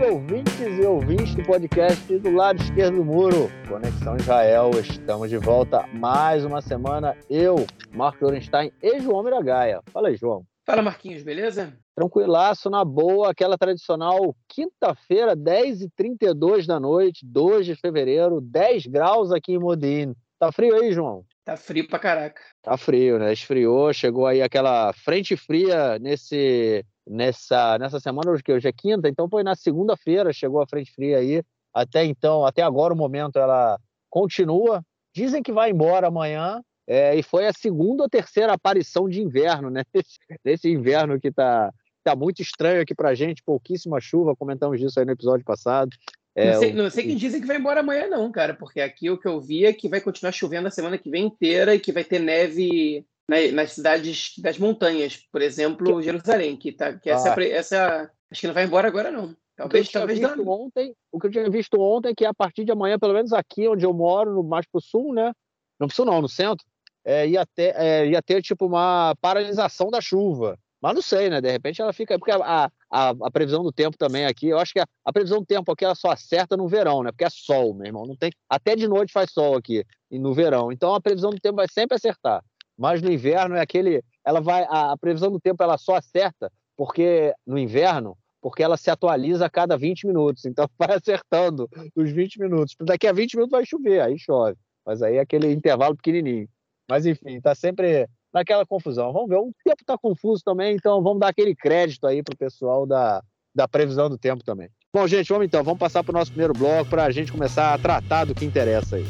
Salve ouvintes e ouvintes do podcast do lado esquerdo do muro, Conexão Israel. Estamos de volta mais uma semana. Eu, Marco Orenstein e João Miragaia. Fala aí, João. Fala, Marquinhos, beleza? Tranquilaço, na boa, aquela tradicional quinta-feira, 10h32 da noite, 2 de fevereiro, 10 graus aqui em Modin. Tá frio aí, João? Tá frio pra caraca. Tá frio, né? Esfriou, chegou aí aquela frente fria nesse nessa, nessa semana, hoje que hoje é quinta, então foi na segunda-feira, chegou a frente fria aí. Até então, até agora o momento ela continua. Dizem que vai embora amanhã, é, e foi a segunda ou terceira aparição de inverno, né? Nesse inverno que tá, tá muito estranho aqui pra gente, pouquíssima chuva, comentamos disso aí no episódio passado. É, não, sei, não sei quem dizem que vai embora amanhã, não, cara, porque aqui o que eu vi é que vai continuar chovendo a semana que vem inteira e que vai ter neve nas cidades das montanhas, por exemplo, Jerusalém, que, tá, que essa, ah. essa acho que não vai embora agora não. Talvez, o talvez visto ontem, o que eu tinha visto ontem é que a partir de amanhã, pelo menos aqui onde eu moro, no mais pro sul, né? Não pro sul não, no centro, é, ia, ter, é, ia ter tipo uma paralisação da chuva. Mas não sei, né? De repente ela fica. Porque a, a, a previsão do tempo também aqui, eu acho que a, a, previsão do tempo aqui ela só acerta no verão, né? Porque é sol, meu irmão. Não tem, até de noite faz sol aqui no verão. Então a previsão do tempo vai sempre acertar mas no inverno é aquele, ela vai, a, a previsão do tempo ela só acerta porque no inverno, porque ela se atualiza a cada 20 minutos, então vai acertando os 20 minutos. Daqui a 20 minutos vai chover, aí chove, mas aí é aquele intervalo pequenininho. Mas enfim, está sempre naquela confusão. Vamos ver, o tempo está confuso também, então vamos dar aquele crédito aí para o pessoal da, da previsão do tempo também. Bom, gente, vamos então, vamos passar para o nosso primeiro bloco para a gente começar a tratar do que interessa aí.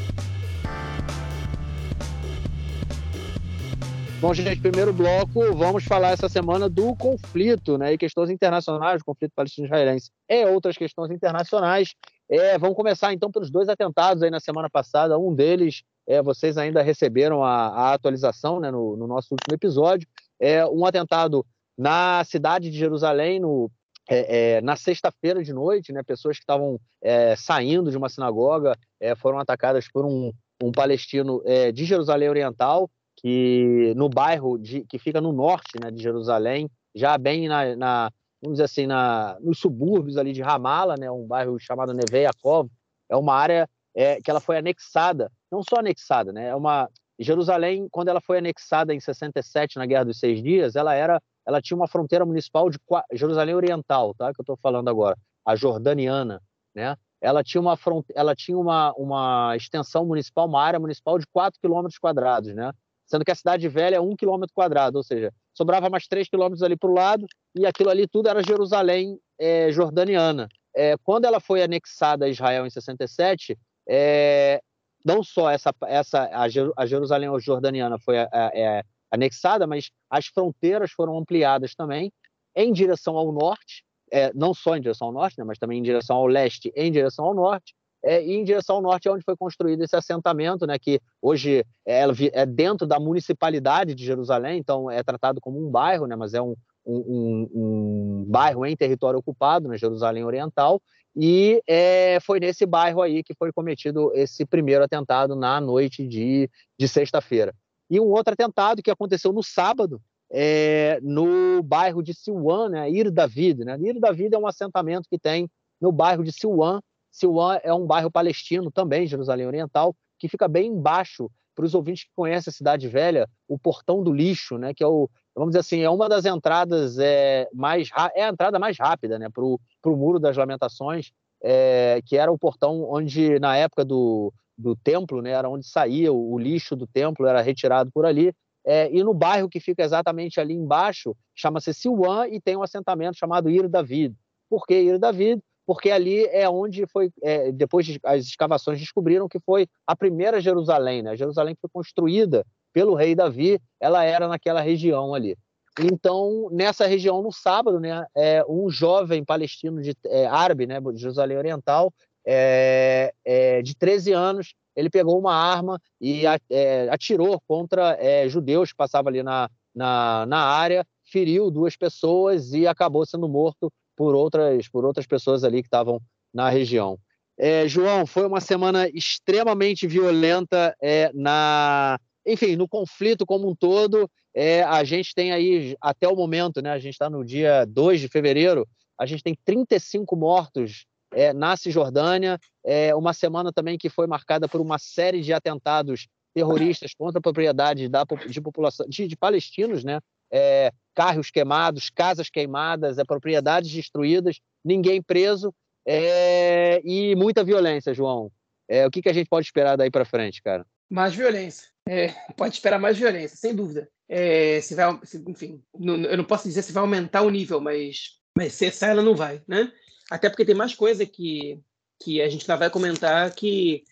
Bom, gente, primeiro bloco, vamos falar essa semana do conflito, né? E questões internacionais, conflito palestino-israelense e outras questões internacionais. É, vamos começar então pelos dois atentados aí na semana passada. Um deles, é, vocês ainda receberam a, a atualização né, no, no, nosso último episódio. É um atentado na cidade de Jerusalém, no, é, é, na sexta-feira de noite, né? Pessoas que estavam é, saindo de uma sinagoga é, foram atacadas por um, um palestino é, de Jerusalém Oriental que no bairro de, que fica no norte né, de Jerusalém, já bem na, na vamos dizer assim, na, nos subúrbios ali de Ramala, né, um bairro chamado Neve Yaakov, é uma área é, que ela foi anexada, não só anexada, né, é uma Jerusalém, quando ela foi anexada em 67 na Guerra dos Seis Dias, ela era, ela tinha uma fronteira municipal de Jerusalém Oriental, tá, que eu estou falando agora, a jordaniana, né, ela tinha uma ela tinha uma, uma extensão municipal, uma área municipal de 4 quilômetros quadrados, né? Sendo que a cidade velha é um quilômetro quadrado, ou seja, sobrava mais três quilômetros ali para o lado, e aquilo ali tudo era Jerusalém é, jordaniana. É, quando ela foi anexada a Israel em 67, é, não só essa, essa a, Jerusalém jordaniana foi é, anexada, mas as fronteiras foram ampliadas também em direção ao norte, é, não só em direção ao norte, né, mas também em direção ao leste, em direção ao norte, é, em direção ao norte é onde foi construído esse assentamento, né, que hoje é, é, dentro da municipalidade de Jerusalém, então é tratado como um bairro, né, mas é um, um, um bairro em território ocupado, na né, Jerusalém Oriental, e é, foi nesse bairro aí que foi cometido esse primeiro atentado na noite de, de sexta-feira. E um outro atentado que aconteceu no sábado, é, no bairro de Silwan, né, Ir David. Né? Ir David é um assentamento que tem no bairro de Silwan, Silwan é um bairro palestino também, Jerusalém Oriental, que fica bem embaixo, para os ouvintes que conhecem a Cidade Velha, o Portão do Lixo, né, que é o, vamos dizer assim, é uma das entradas é, mais é a entrada mais rápida, né, para o Muro das Lamentações, é, que era o portão onde na época do, do templo, né, era onde saía o, o lixo do templo, era retirado por ali. É, e no bairro que fica exatamente ali embaixo, chama-se Silwan e tem um assentamento chamado Ir David. Por que Ir David? Porque ali é onde foi, é, depois as escavações descobriram que foi a primeira Jerusalém, né? A Jerusalém foi construída pelo rei Davi, ela era naquela região ali. Então, nessa região, no sábado, né, é, um jovem palestino de, é, árabe, né, de Jerusalém Oriental, é, é, de 13 anos, ele pegou uma arma e é, atirou contra é, judeus que passavam ali na, na, na área, feriu duas pessoas e acabou sendo morto por outras, por outras pessoas ali que estavam na região. É, João, foi uma semana extremamente violenta é, na, enfim, no conflito como um todo. É, a gente tem aí, até o momento, né, a gente está no dia 2 de fevereiro, a gente tem 35 mortos é, na Cisjordânia, é, uma semana também que foi marcada por uma série de atentados terroristas contra propriedades da, de população de, de palestinos, né? É, carros queimados, casas queimadas, é, propriedades destruídas, ninguém preso é, e muita violência, João. É, o que, que a gente pode esperar daí para frente, cara? Mais violência. É, pode esperar mais violência, sem dúvida. É, se vai, se, enfim, não, eu não posso dizer se vai aumentar o nível, mas, mas cessar ela não vai, né? Até porque tem mais coisa que, que a gente não vai comentar que,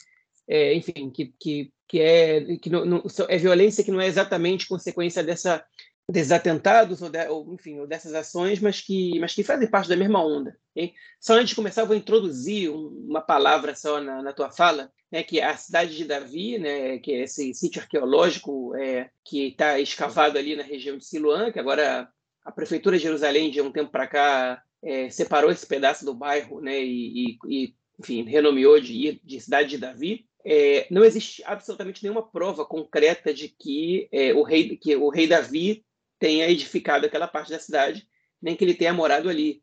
é, enfim, que, que, que, é, que não, não, é violência que não é exatamente consequência dessa, desses atentados ou, de, ou, enfim, ou dessas ações, mas que, mas que fazem parte da mesma onda. Só antes de começar, vou introduzir um, uma palavra só na, na tua fala, né, que é a cidade de Davi, né, que é esse sítio arqueológico é, que está escavado ali na região de Siloã, que agora a prefeitura de Jerusalém, de um tempo para cá, é, separou esse pedaço do bairro né, e, e enfim, renomeou de, de Cidade de Davi. É, não existe absolutamente nenhuma prova concreta de que, é, o, rei, que o rei Davi tenha edificado aquela parte da cidade, nem que ele tenha morado ali.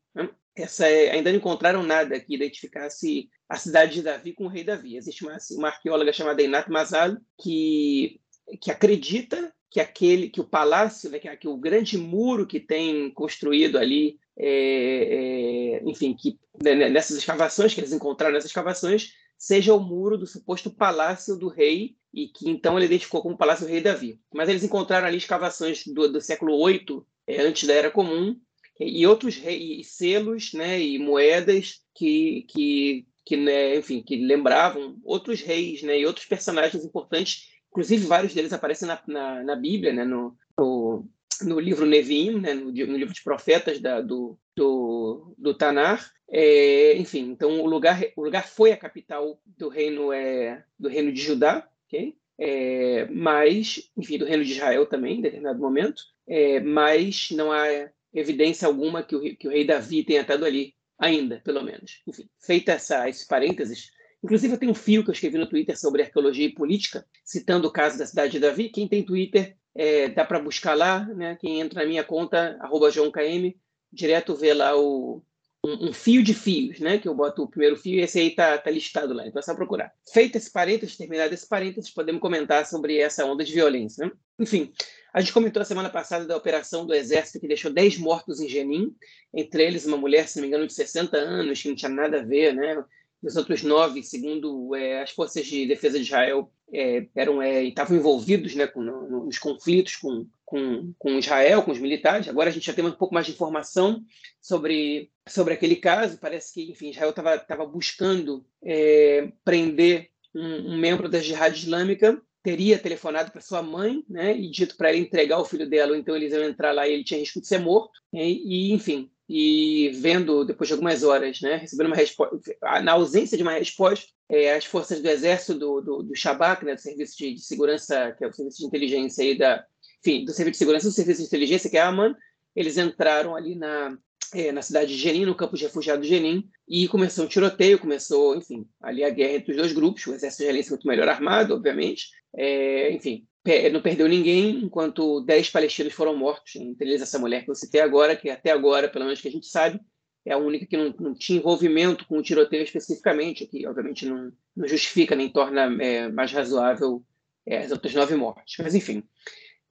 Essa é, ainda não encontraram nada que identificasse a cidade de Davi com o rei Davi. Existe uma, uma arqueóloga chamada Inat Mazal que, que acredita que aquele que o palácio, né, que, que o grande muro que tem construído ali é, é, enfim, que né, nessas escavações que eles encontraram nessas escavações, seja o muro do suposto palácio do rei e que então ele identificou como palácio do rei Davi. Mas eles encontraram ali escavações do, do século VIII, é, antes da Era Comum, e outros rei, e selos, né, e moedas que, que, que né, enfim, que lembravam outros reis, né, e outros personagens importantes. Inclusive vários deles aparecem na, na, na Bíblia, né, no, no no livro Neviim, né, no, no, livro de profetas da, do, do, do Tanar. É, enfim, então o lugar, o lugar foi a capital do reino, é, do reino de Judá, ok? É, mas, enfim, do reino de Israel também, em determinado momento, é, mas não há evidência alguma que o, que o rei Davi tenha estado ali, ainda, pelo menos. Enfim, feita essa, esse parênteses, inclusive eu tenho um fio que eu escrevi no Twitter sobre arqueologia e política, citando o caso da cidade de Davi. Quem tem Twitter é, dá para buscar lá, né? Quem entra na minha conta, arroba JoãoKM, direto vê lá o, um, um, fio de fios, né? Que eu boto o primeiro fio e esse aí tá, tá listado lá, então é só procurar. Feito esse parênteses, terminado esse parênteses, podemos comentar sobre essa onda de violência, né? Enfim, a gente comentou a semana passada da operação do Exército que deixou 10 mortos em Jenin, entre eles uma mulher, se não me engano, de 60 anos, que não tinha nada a ver, né? Os outros nove, segundo é, as forças de defesa de Israel, é, eram é, estavam envolvidos né, com, no, nos conflitos com, com, com Israel, com os militares. Agora a gente já tem um pouco mais de informação sobre, sobre aquele caso. Parece que, enfim, Israel estava buscando é, prender um, um, membro da Jihad Islâmica teria telefonado para sua mãe, né, e dito para ela entregar o filho dela, ou então eles iam entrar lá e ele tinha risco de ser morto, e, e enfim, e vendo, depois de algumas horas, né, recebendo uma resposta, na ausência de uma resposta, é, as forças do Exército, do, do, do Shabak, né, do Serviço de, de, Segurança, que é o Serviço de Inteligência aí da, enfim, do Serviço de Segurança do Serviço de Inteligência, que é a AMAN, eles entraram ali na, é, na cidade de Jenin, no campo de refugiados de Jenin, e começou um tiroteio, começou, enfim, ali a guerra entre os dois grupos, o exército israelense muito melhor armado, obviamente, é, enfim, não perdeu ninguém, enquanto 10 palestinos foram mortos, entre eles essa mulher que eu citei agora, que até agora, pelo menos que a gente sabe, é a única que não, não tinha envolvimento com o tiroteio especificamente, que obviamente não, não justifica nem torna é, mais razoável é, as outras nove mortes. Mas, enfim,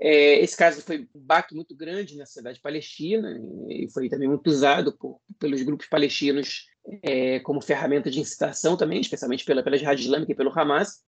é, esse caso foi um baque muito grande na sociedade palestina e foi também muito usado por, pelos grupos palestinos é, como ferramenta de incitação também, especialmente pela, pela Jihad Islâmica e pelo Hamas.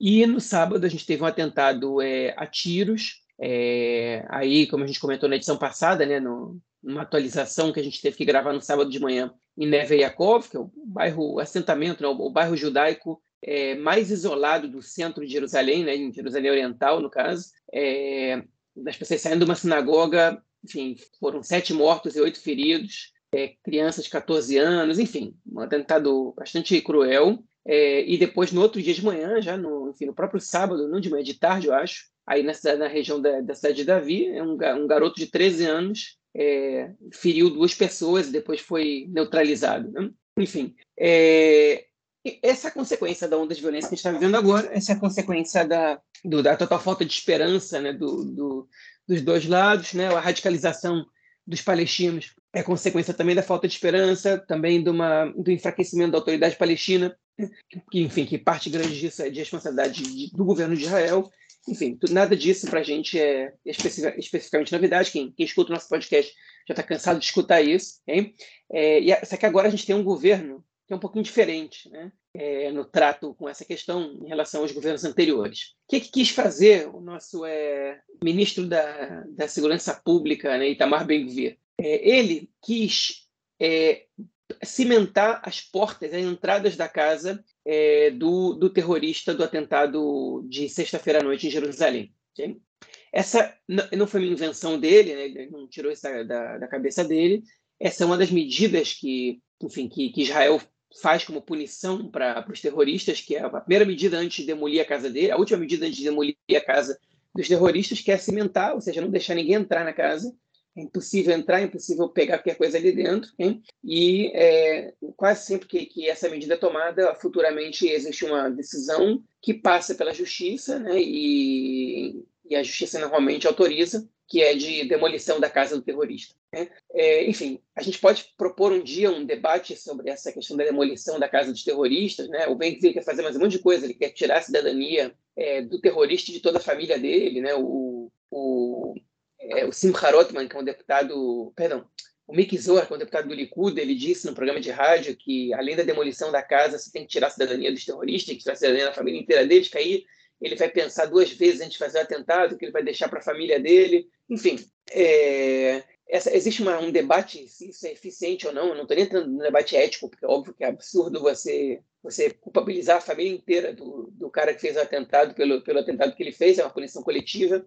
E no sábado a gente teve um atentado é, a tiros, é, aí, como a gente comentou na edição passada, né, no, numa atualização que a gente teve que gravar no sábado de manhã em Neve Yaakov, que é o bairro, o assentamento, né, o, o bairro judaico é, mais isolado do centro de Jerusalém, né, em Jerusalém Oriental, no caso. É, as pessoas saindo de uma sinagoga, enfim, foram sete mortos e oito feridos, é, crianças de 14 anos, enfim, um atentado bastante cruel. É, e depois, no outro dia de manhã, já no, enfim, no próprio sábado, não de manhã, de tarde, eu acho, aí na, cidade, na região da, da cidade de Davi, é um, um garoto de 13 anos é, feriu duas pessoas e depois foi neutralizado. Né? Enfim, é, essa é a consequência da onda de violência que a gente está vivendo agora, essa é a consequência da, do, da total falta de esperança né, do, do, dos dois lados, né, a radicalização dos palestinos. É consequência também da falta de esperança, também de uma, do enfraquecimento da autoridade palestina, que, enfim, que parte grande disso é de responsabilidade de, do governo de Israel. Enfim, nada disso para a gente é especificamente novidade. Quem, quem escuta o nosso podcast já está cansado de escutar isso. Hein? É, e, só que agora a gente tem um governo que é um pouquinho diferente né? É, no trato com essa questão em relação aos governos anteriores. O que, que quis fazer o nosso é, ministro da, da Segurança Pública, né, Itamar Ben-Gvir? É, ele quis é, cimentar as portas, as entradas da casa é, do, do terrorista do atentado de sexta-feira à noite em Jerusalém. Okay? Essa não foi uma invenção dele, né? ele não tirou isso da, da, cabeça dele. Essa é uma das medidas que, enfim, que, que Israel faz como punição para os terroristas, que é a primeira medida antes de demolir a casa dele, a última medida antes de demolir a casa dos terroristas, que é cimentar, ou seja, não deixar ninguém entrar na casa. É impossível entrar, é impossível pegar qualquer coisa ali dentro. Hein? E é, quase sempre que, que, essa medida é tomada, futuramente existe uma decisão que passa pela justiça, né? e, e a justiça normalmente autoriza que é de demolição da casa do terrorista. Né? É, enfim, a gente pode propor um dia um debate sobre essa questão da demolição da casa dos terroristas. Né? O Ben quer fazer mais um monte de coisa, ele quer tirar a cidadania é, do terrorista e de toda a família dele. Né? O, o, é, o Simcha Rotman, que é um deputado, perdão, o Mick Zohar, que é um deputado do Likud, ele disse no programa de rádio que, além da demolição da casa, você tem que tirar a cidadania dos terroristas, que tirar a cidadania da família inteira deles, que aí ele vai pensar duas vezes antes de fazer o atentado, que ele vai deixar para a família dele. Enfim, é, essa, existe uma, um debate se isso é eficiente ou não. Eu não estou nem entrando no debate ético, porque é óbvio que é absurdo você, você culpabilizar a família inteira do, do cara que fez o atentado pelo, pelo atentado que ele fez, é uma punição coletiva.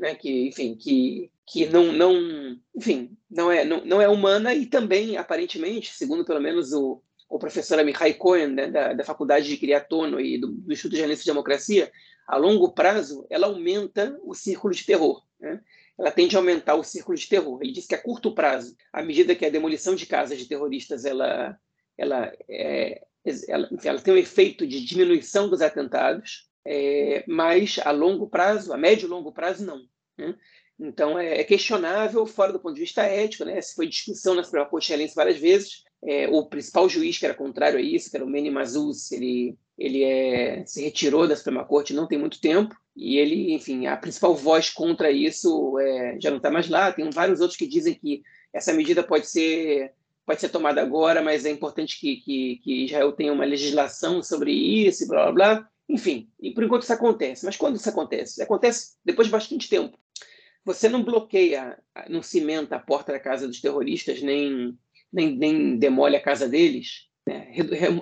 Né, que enfim que, que não não enfim não é não, não é humana e também aparentemente segundo pelo menos o, o professor Amihai Cohen né, da, da faculdade de Criatono e do, do Instituto de Análise de Democracia a longo prazo, ela aumenta o círculo de terror. Né? Ela tende a aumentar o círculo de terror. Ele diz que a curto prazo, à medida que a demolição de casas de terroristas ela, ela, é, ela, ela tem um efeito de diminuição dos atentados, é, mas a longo prazo, a médio e longo prazo, não. Né? Então, é, é, questionável, fora do ponto de vista ético, né? essa foi discussão na Suprema Corte israelense várias vezes. É, o principal juiz que era contrário a isso, que era o Meni Mazuz, ele ele é, se retirou da Suprema Corte não tem muito tempo e ele, enfim, a principal voz contra isso é, já não está mais lá. Tem vários outros que dizem que essa medida pode ser pode ser tomada agora, mas é importante que, que, que Israel tenha uma legislação sobre isso, blá blá blá. Enfim, e por enquanto isso acontece. Mas quando isso acontece? Acontece depois de bastante tempo. Você não bloqueia, não cimenta a porta da casa dos terroristas, nem, nem, nem demole a casa deles né?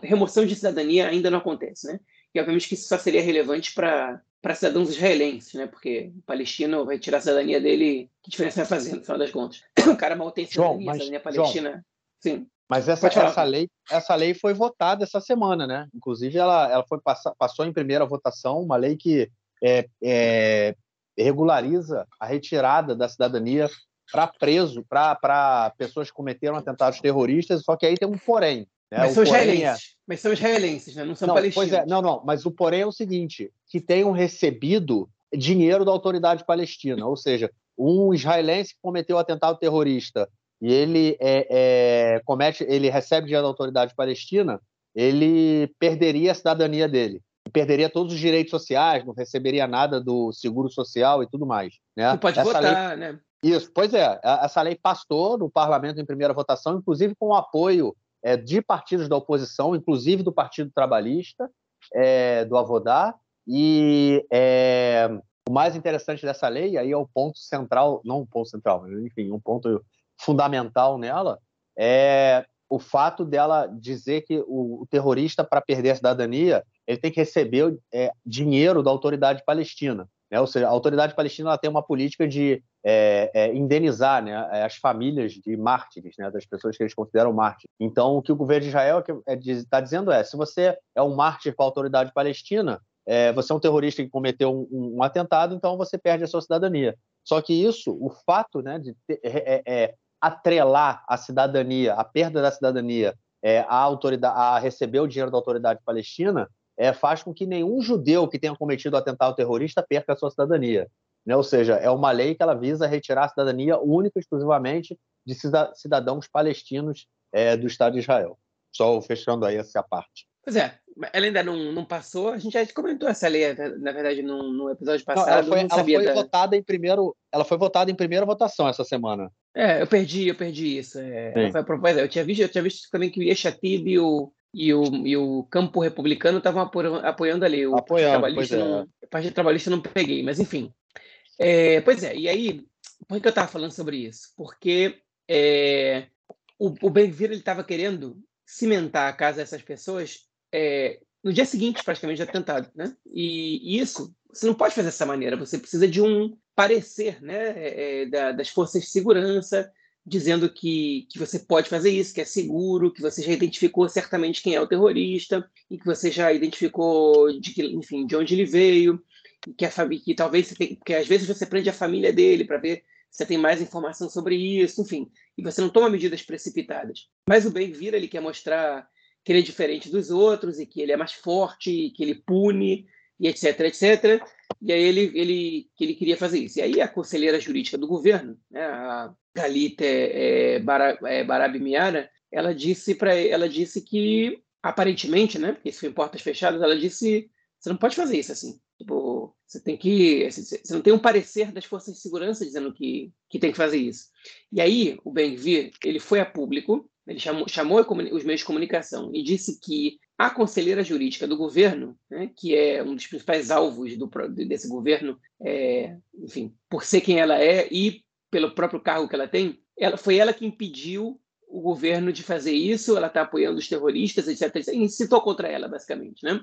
Remoção de cidadania ainda não acontece, né? E obviamente que isso só seria relevante para cidadãos israelenses, né? Porque o palestino vai tirar a cidadania dele, que diferença vai fazer no final das contas? O cara mal tem cidadania, João, mas, cidadania palestina. João, sim. Mas essa, essa, lei, essa lei foi votada essa semana, né? Inclusive, ela, ela foi passou em primeira votação, uma lei que é, é, regulariza a retirada da cidadania para preso, para pessoas que cometeram atentados terroristas, só que aí tem um porém. Né? Mas, são israelenses, é... mas são israelenses, né? não são não, palestinos. Pois é, não, não, mas o porém é o seguinte, que tenham recebido dinheiro da autoridade palestina, ou seja, um israelense que cometeu atentado terrorista e ele é, é, comete, ele recebe dinheiro da autoridade palestina, ele perderia a cidadania dele, perderia todos os direitos sociais, não receberia nada do seguro social e tudo mais. Né? Não pode Essa votar, lei... né? Isso, pois é. Essa lei passou no parlamento em primeira votação, inclusive com o apoio é, de partidos da oposição, inclusive do Partido Trabalhista, é, do Avodá, e é, o mais interessante dessa lei, aí é o ponto central, não o ponto central, mas enfim, um ponto fundamental nela, é o fato dela dizer que o, terrorista, para perder a cidadania, ele tem que receber é, dinheiro da autoridade palestina. Né? Ou seja, a autoridade palestina tem uma política de é, é, indenizar né, as famílias de mártires, né, das pessoas que eles consideram mártires. Então, o que o governo de Israel está é, dizendo é: se você é um mártir para a autoridade palestina, é, você é um terrorista que cometeu um, um, atentado, então você perde a sua cidadania. Só que isso, o fato né, de ter, é, é, atrelar a cidadania, a perda da cidadania, a, autoridade, a receber o dinheiro da autoridade palestina, faz com que nenhum judeu que tenha cometido atentado terrorista perca a sua cidadania. né? ou seja, é uma lei que ela visa retirar a cidadania única e exclusivamente de cidadãos palestinos é, do Estado de Israel. Só fechando aí essa parte. Pois é, ela ainda não, não passou. A gente já comentou essa lei, na verdade, no, no episódio passado. Não, ela foi, ela foi da... votada em primeiro. Ela foi votada em primeira votação essa semana. É, eu perdi, eu perdi isso. É, eu tinha visto, eu tinha visto também que o Yeshatib e o, e o, e o campo republicano estavam apoiando, ali. O apoiando, Trabalhista é. não, o Partido Trabalhista não peguei, mas enfim. É, pois é, e aí, por que eu estava falando sobre isso? Porque é, o, o Ben-Vir estava querendo cimentar a casa dessas pessoas é, no dia seguinte, praticamente, do atentado. Né? E, e, isso, você não pode fazer dessa maneira, você precisa de um parecer né, é, é, da, das forças de segurança, dizendo que, que você pode fazer isso, que é seguro, que você já identificou certamente quem é o terrorista, e que você já identificou de que, enfim, de onde ele veio, que a que talvez você tem, porque às vezes você prende a família dele para ver você tem mais informação sobre isso, enfim, e você não toma medidas precipitadas. Mas o bem vira, ele quer mostrar que ele é diferente dos outros e que ele é mais forte, e que ele pune e etc, etc. E aí ele, ele, ele queria fazer isso. E aí a conselheira jurídica do governo, né, a Galita é, é, Barabi Miara, ela disse para ela disse que aparentemente, né, porque isso foi em portas fechadas, ela disse você não pode fazer isso assim. Tipo, você tem que. Você não tem um parecer das forças de segurança dizendo que, que tem que fazer isso. E aí, o Ben-Gvir, ele foi a público, ele chamou, chamou os meios de comunicação e disse que a conselheira jurídica do governo, né, que é um dos principais alvos do, desse governo, é, enfim, por ser quem ela é e pelo próprio cargo que ela tem, ela, foi ela que impediu o governo de fazer isso, ela está apoiando os terroristas, etc, etc. E incitou contra ela, basicamente. Né?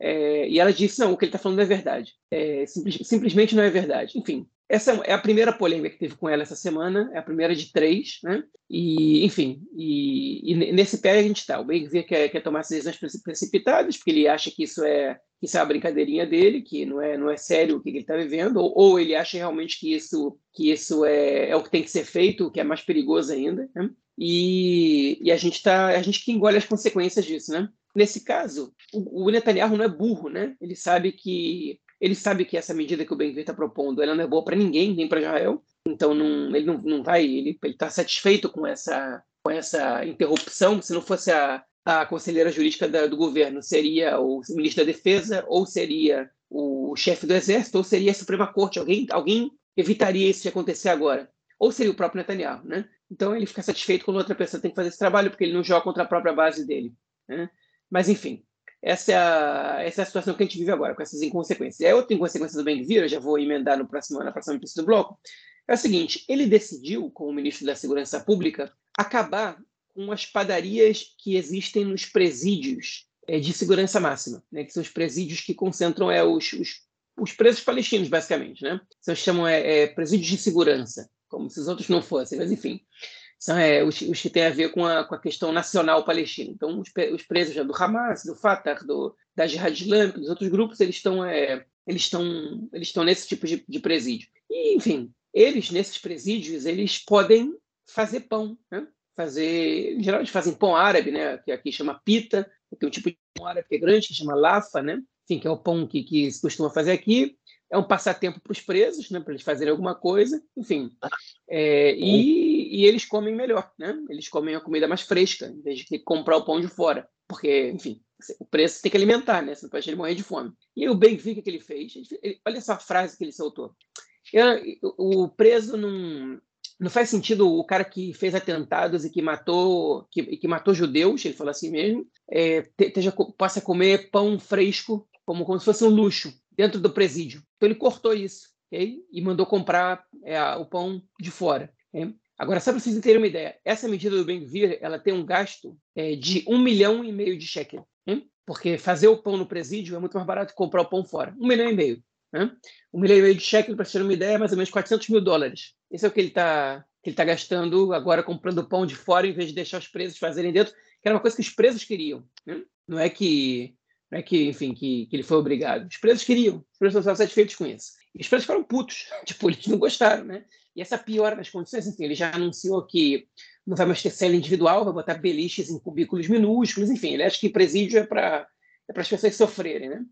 É, e ela disse: não, o que ele está falando é verdade. É, simples, simplesmente não é verdade. Enfim, essa é a primeira polêmica que teve com ela essa semana, é a primeira de três, né? E, enfim, e, e nesse pé a gente está. O Ben quer, quer tomar decisões precipitadas, porque ele acha que isso é que isso é uma brincadeirinha dele, que não é, não é sério o que ele está vivendo, ou, ou, ele acha realmente que isso, que isso é, é o que tem que ser feito, o que é mais perigoso ainda. Né? E, e a gente tá, a gente que engole as consequências disso, né? Nesse caso, o, o Netanyahu não é burro, né? Ele sabe que ele sabe que essa medida que o Ben está propondo, ela não é boa para ninguém, nem para Israel. Então não, ele não, não vai, ele está satisfeito com essa com essa interrupção. Se não fosse a, a conselheira jurídica da, do governo, seria o ministro da Defesa, ou seria o chefe do Exército, ou seria a Suprema Corte. Alguém, alguém evitaria isso de acontecer agora. Ou seria o próprio Netanyahu, né? Então ele fica satisfeito quando outra pessoa tem que fazer esse trabalho, porque ele não joga contra a própria base dele. Né? Mas, enfim, essa é, a, essa é a situação que a gente vive agora, com essas inconsequências. E a outra inconsequência do Ben-Gvir, eu já vou emendar no próximo, na próxima notícia do bloco, é o seguinte, ele decidiu, como ministro da Segurança Pública, acabar com as padarias que existem nos presídios é, de segurança máxima, né, que são os presídios que concentram é, os, os, os presos palestinos, basicamente. Né? Então, chamam é, é, presídios de segurança, como se os outros não fossem, mas enfim são é, os, os, que têm a ver com a, com a questão nacional palestina. Então, os, os presos do Hamas, do Fatah, do, da Jihad Islâmica, dos outros grupos, eles estão é, eles estão eles estão nesse tipo de, de presídio. E, enfim, eles nesses presídios eles podem fazer pão, né? fazer, em geral eles fazem pão árabe, né? Que aqui chama pita, tem um tipo de pão árabe que é grande que chama lafa, né? Enfim, que é o pão que, que se costuma fazer aqui é um passatempo para os presos, né, para eles fazerem alguma coisa, enfim. É, e, e, eles comem melhor, né? Eles comem a comida mais fresca, em vez de ter que comprar o pão de fora. Porque, enfim, o preço tem que alimentar, né? Você não pode ele morrer de fome. E o Benfica que ele fez, ele, olha essa frase que ele soltou. Eu, o preso não, não faz sentido o cara que fez atentados e que matou que, que matou judeus, ele falou assim mesmo, é, teja, possa comer pão fresco como, como se fosse um luxo dentro do presídio. Então ele cortou isso okay? e mandou comprar é, o pão de fora. Okay? Agora, só para vocês terem uma ideia, essa medida do Ben-Gvir, ela tem um gasto é, de um milhão e meio de shekel, hein? porque fazer o pão no presídio é muito mais barato que comprar o pão fora. Um milhão e meio. Um milhão e meio de shekel, para vocês terem uma ideia, é mais ou menos 400 mil dólares. Esse é o que ele está que ele está gastando agora comprando pão de fora em vez de deixar os presos fazerem dentro, que era uma coisa que os presos queriam. Né? Não é que não é que, enfim, que, que ele foi obrigado. Os presos queriam, os presos estavam satisfeitos com isso. E os presos ficaram putos, tipo, eles não gostaram, né? E essa piora nas condições, enfim, ele já anunciou que não vai mais ter cela individual, vai botar beliches em cubículos minúsculos, enfim, ele acha que presídio é para é as pessoas sofrerem, né?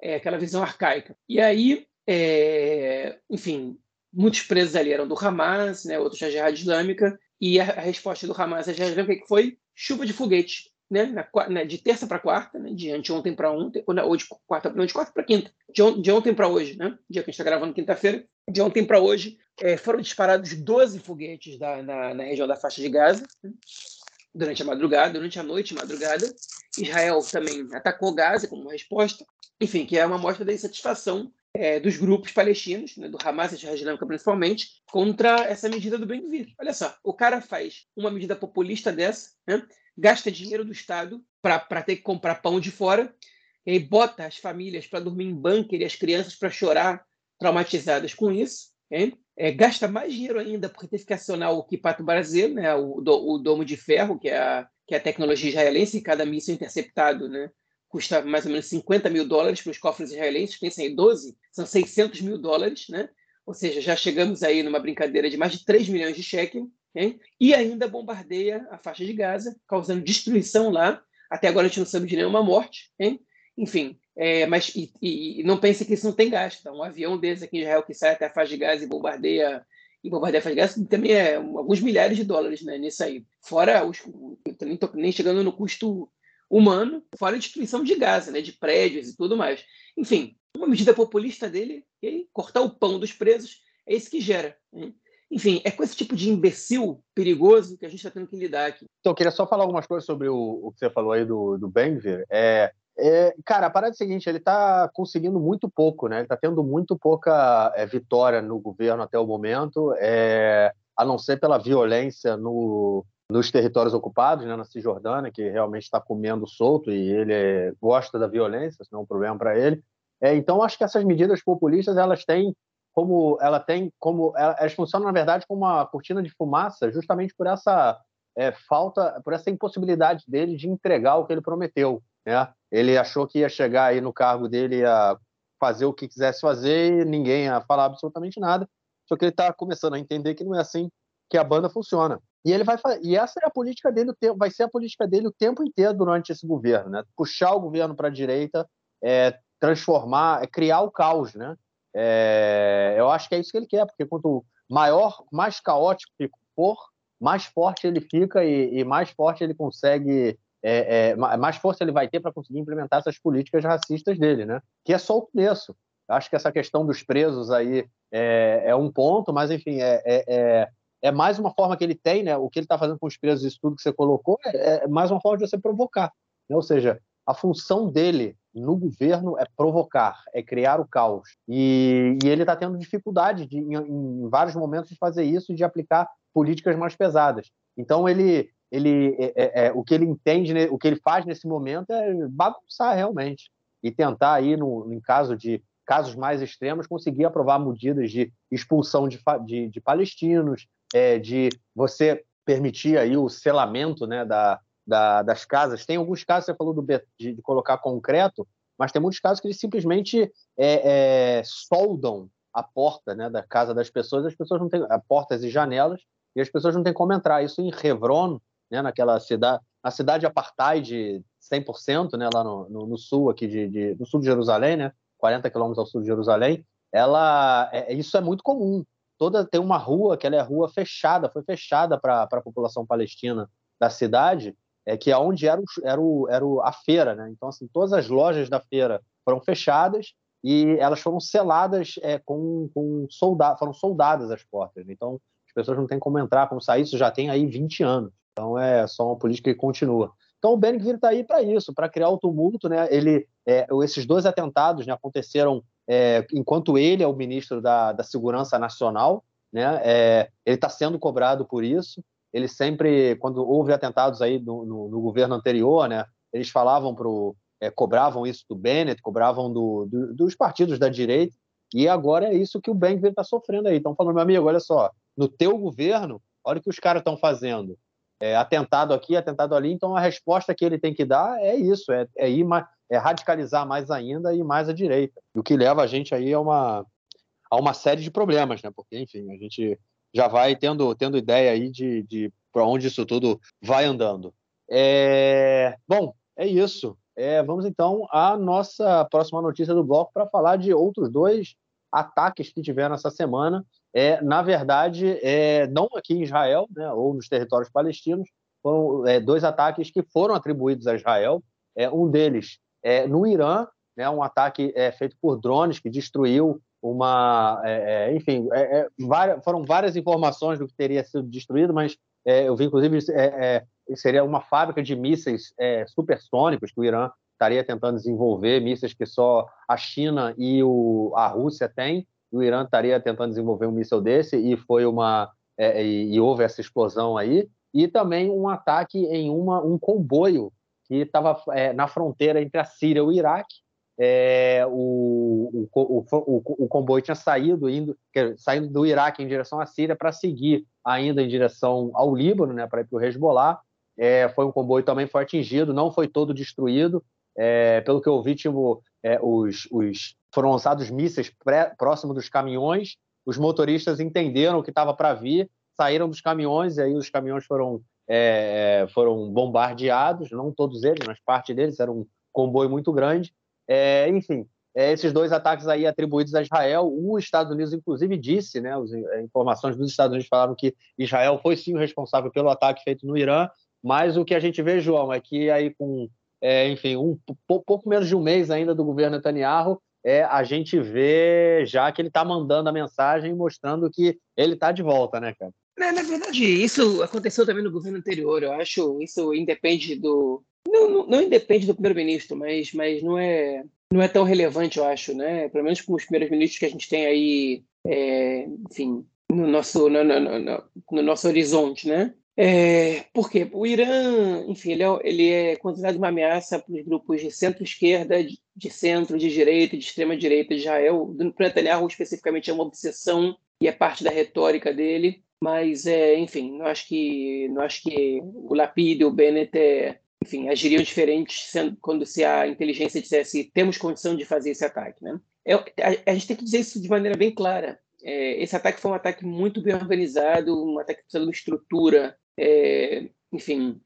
É aquela visão arcaica. E aí, É, enfim, muitos presos ali eram do Hamas, né, outros da Jihad Islâmica, e a, a resposta do Hamas à Jihad Islâmica foi chuva de foguete, né, na, né de terça para quarta, né, de anteontem para ontem, ou de quarta, não, de quarta para quinta, de, on, de, ontem para hoje, né, dia que a gente está gravando quinta-feira, de ontem para hoje, é, foram disparados 12 foguetes da, na, na, região da faixa de Gaza, né, durante a madrugada, durante a noite madrugada. Israel também atacou Gaza como resposta, enfim, que é uma mostra da insatisfação é, dos grupos palestinos, né, do Hamas e Jihad Islâmica principalmente, contra essa medida do Ben-Gvir. Olha só, o cara faz uma medida populista dessa, né, gasta dinheiro do Estado para ter que comprar pão de fora, e aí bota as famílias para dormir em bunker e as crianças para chorar traumatizadas com isso, é, gasta mais dinheiro ainda porque teve que acionar o Kipato Brasil, né, o, do, o domo de ferro, que é a, que é a tecnologia israelense, e cada míssil interceptado né, custa mais ou menos 50 mil dólares para os cofres israelenses, pensem em 12, são 600 mil dólares, né? ou seja, já chegamos aí numa brincadeira de mais de 3 milhões de shekel, hein? e ainda bombardeia a faixa de Gaza, causando destruição lá. Até agora a gente não sabe de nenhuma morte. Hein? Enfim, é, mas e, e, não pense que isso não tem gasto. Tá? Um avião desse aqui em Israel que sai até a faixa de Gaza e bombardeia e bombardeia a faixa de Gaza também é alguns milhares de dólares né, nisso aí. Fora os. Nem, nem chegando no custo humano, fora a destruição de Gaza, né, de prédios e tudo mais. Enfim, uma medida populista dele, cortar o pão dos presos, é isso que gera. Né? Enfim, é com esse tipo de imbecil perigoso que a gente está tendo que lidar aqui. Então, eu queria só falar algumas coisas sobre o, o que você falou aí do, do Benvir. É, é, cara, a parada é a seguinte, ele está conseguindo muito pouco, né? Ele está tendo muito pouca é, vitória no governo até o momento, é, a não ser pela violência no, nos territórios ocupados, né, na Cisjordânia, que realmente está comendo solto e ele é, gosta da violência, isso não é um problema para ele. É, então, acho que essas medidas populistas elas têm como ela tem como elas funcionam na verdade como uma cortina de fumaça, justamente por essa é, falta, por essa impossibilidade dele de entregar o que ele prometeu. Né? Ele achou que ia chegar aí no cargo dele a fazer o que quisesse fazer e ninguém ia falar absolutamente nada. Só que ele está começando a entender que não é assim que a banda funciona. E ele vai e essa é a política dele, vai ser a política dele o tempo inteiro durante esse governo, né? Puxar o governo para a direita, é, transformar, é, criar o caos, né? É, eu acho que é isso que ele quer, porque quanto maior, mais caótico for, mais forte ele fica e, e mais forte ele consegue, é, é mais força ele vai ter para conseguir implementar essas políticas racistas dele, né? Que é só o começo. Eu acho que essa questão dos presos aí é, é um ponto, mas enfim, é, é, é é mais uma forma que ele tem, né? O que ele está fazendo com os presos, isso tudo que você colocou, é, mais uma forma de você provocar. Né? Ou seja, a função dele no governo é provocar, é criar o caos. E, e ele está tendo dificuldade de, em, em, vários momentos de fazer isso e de aplicar políticas mais pesadas. Então ele, ele, é, é, é, o que ele entende, né, o que ele faz nesse momento é bagunçar realmente e tentar aí, no, em caso de casos mais extremos, conseguir aprovar medidas de expulsão de, de, de palestinos, é, de você permitir aí o selamento né, da, da, das casas. Tem alguns casos, você falou do, de, de, colocar concreto, mas tem muitos casos que eles simplesmente é, é, soldam a porta né, da casa das pessoas, as pessoas não têm portas e janelas, e as pessoas não têm como entrar. Isso em Hebron, né, naquela cidade, na cidade apartheid 100%, né, lá no, no, no sul aqui de, de, no sul de Jerusalém, né, 40 quilômetros ao sul de Jerusalém, ela, é, isso é muito comum toda tem uma rua que ela é rua fechada, foi fechada para a população palestina da cidade, é que é onde era, o, era, o, era a feira, né? Então assim, todas as lojas da feira foram fechadas e elas foram seladas é, com, com soldados, foram soldadas as portas. Né? Então as pessoas não têm como entrar, como sair. Isso já tem aí 20 anos. Então é só uma política que continua. Então o Ben está aí para isso, para criar o tumulto, né? Ele, é, esses dois atentados né, aconteceram é, enquanto ele é o ministro da, da Segurança Nacional, né, é, ele está sendo cobrado por isso. Ele sempre, quando houve atentados aí no, no, no governo anterior, né, eles falavam pro, é, cobravam isso do Bennett, cobravam do, do, dos partidos da direita, e agora é isso que o Benjamin está sofrendo aí. Estão falando, meu amigo, olha só, no teu governo, olha o que os caras estão fazendo. É, atentado aqui, atentado ali, então a resposta que ele tem que dar é isso, é, é ir é radicalizar mais ainda e mais à direita. o que leva a gente aí a uma, a uma série de problemas, né? Porque, enfim, a gente já vai tendo, tendo ideia aí de, de para onde isso tudo vai andando. É... Bom, é isso. É, vamos então à nossa próxima notícia do bloco para falar de outros dois ataques que tiveram essa semana. É, na verdade, é, não aqui em Israel, né, ou nos territórios palestinos, foram é, dois ataques que foram atribuídos a Israel. É, um deles é, no Irã, né, um ataque é, feito por drones que destruiu uma, é, é, enfim, várias, foram várias informações do que teria sido destruído, mas eu vi inclusive seria uma fábrica de mísseis supersônicos que o Irã estaria tentando desenvolver, mísseis que só a China e o, a Rússia têm, e o Irã estaria tentando desenvolver um míssil desse e foi uma e, e houve essa explosão aí e também um ataque em uma, um comboio que estava é, na fronteira entre a Síria e o Iraque. É, o, o, o, o, comboio tinha saído, indo, saindo do Iraque em direção à Síria para seguir ainda em direção ao Líbano, né, para ir para o Hezbollah. É, foi um comboio também foi atingido, não foi todo destruído. É, pelo que eu vi, tipo, é, os, os, foram lançados mísseis pré, próximo dos caminhões. Os motoristas entenderam o que estava para vir, saíram dos caminhões e aí os caminhões foram é, é, foram bombardeados, não todos eles, mas parte deles, era um comboio muito grande. É, enfim, é, esses dois ataques aí atribuídos a Israel, os Estados Unidos, inclusive, disse, né, as é, informações dos Estados Unidos falaram que Israel foi sim o responsável pelo ataque feito no Irã, mas o que a gente vê, João, é que aí com, é, enfim, um pouco menos de um mês ainda do governo Netanyahu, é, a gente vê já que ele está mandando a mensagem mostrando que ele está de volta, né, cara? Na, na, verdade, isso aconteceu também no governo anterior. Eu acho isso independe do. Não, não, não independe do primeiro-ministro, mas, mas não, é, não é tão relevante, eu acho, né? Pelo menos com os primeiros ministros que a gente tem aí, é, enfim, no nosso, no, no, no, no, nosso horizonte, né? É, por quê? O Irã, enfim, ele é, ele é considerado uma ameaça para os grupos de centro-esquerda, de, de, centro, de direita, de extrema-direita de Israel. Do Netanyahu, especificamente, é uma obsessão e é parte da retórica dele. Mas, é, enfim, não acho que não acho que o Lapid e o Bennett, é, enfim, agiriam diferentes quando se a inteligência dissesse temos condição de fazer esse ataque, né? É, a, a, gente tem que dizer isso de maneira bem clara. É, esse ataque foi um ataque muito bem organizado, um ataque que precisa de uma estrutura, é, enfim,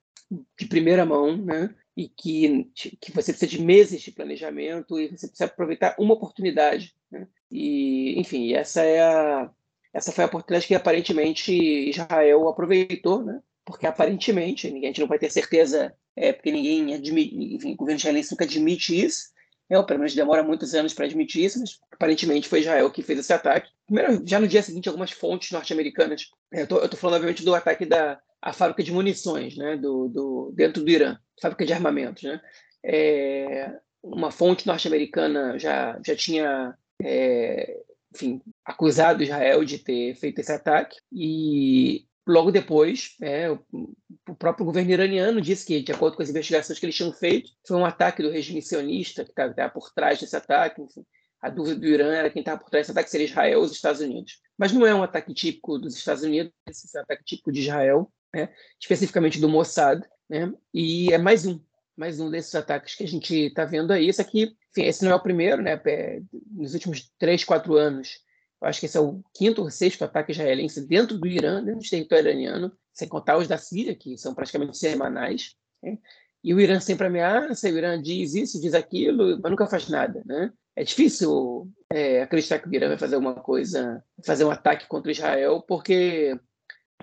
de primeira mão, né? E que, que você precisa de meses de planejamento e você precisa aproveitar uma oportunidade. Né? E, enfim, essa é a, essa foi a oportunidade que aparentemente Israel aproveitou, né? porque aparentemente, ninguém, a gente não vai ter certeza, é, porque ninguém admite, enfim, o governo israelense nunca admite isso, é, pelo menos demora muitos anos para admitir isso, mas aparentemente foi Israel que fez esse ataque. Primeiro, já no dia seguinte, algumas fontes norte-americanas, eu estou falando obviamente do ataque da a fábrica de munições, né, do, do, dentro do Irã, fábrica de armamentos, né, é, uma fonte norte-americana já, já tinha é, enfim, acusado Israel de ter feito esse ataque. E logo depois, é, o próprio governo iraniano disse que, de acordo com as investigações que eles tinham feito, foi um ataque do regime sionista que estava por trás desse ataque. Enfim, a dúvida do Irã era quem estava por trás desse ataque seria Israel ou os Estados Unidos. Mas não é um ataque típico dos Estados Unidos, esse é um ataque típico de Israel, né? especificamente do Mossad, né? e é mais um mais um desses ataques que a gente está vendo aí. Esse aqui, enfim, esse não é o primeiro, né? É, nos últimos três, quatro anos, eu acho que esse é o quinto ou sexto ataque israelense dentro do Irã, dentro do território iraniano, sem contar os da Síria, que são praticamente semanais. Né? E o Irã sempre ameaça, o Irã diz isso, diz aquilo, mas nunca faz nada, né? É difícil é, acreditar que o Irã vai fazer uma coisa, fazer um ataque contra Israel, porque,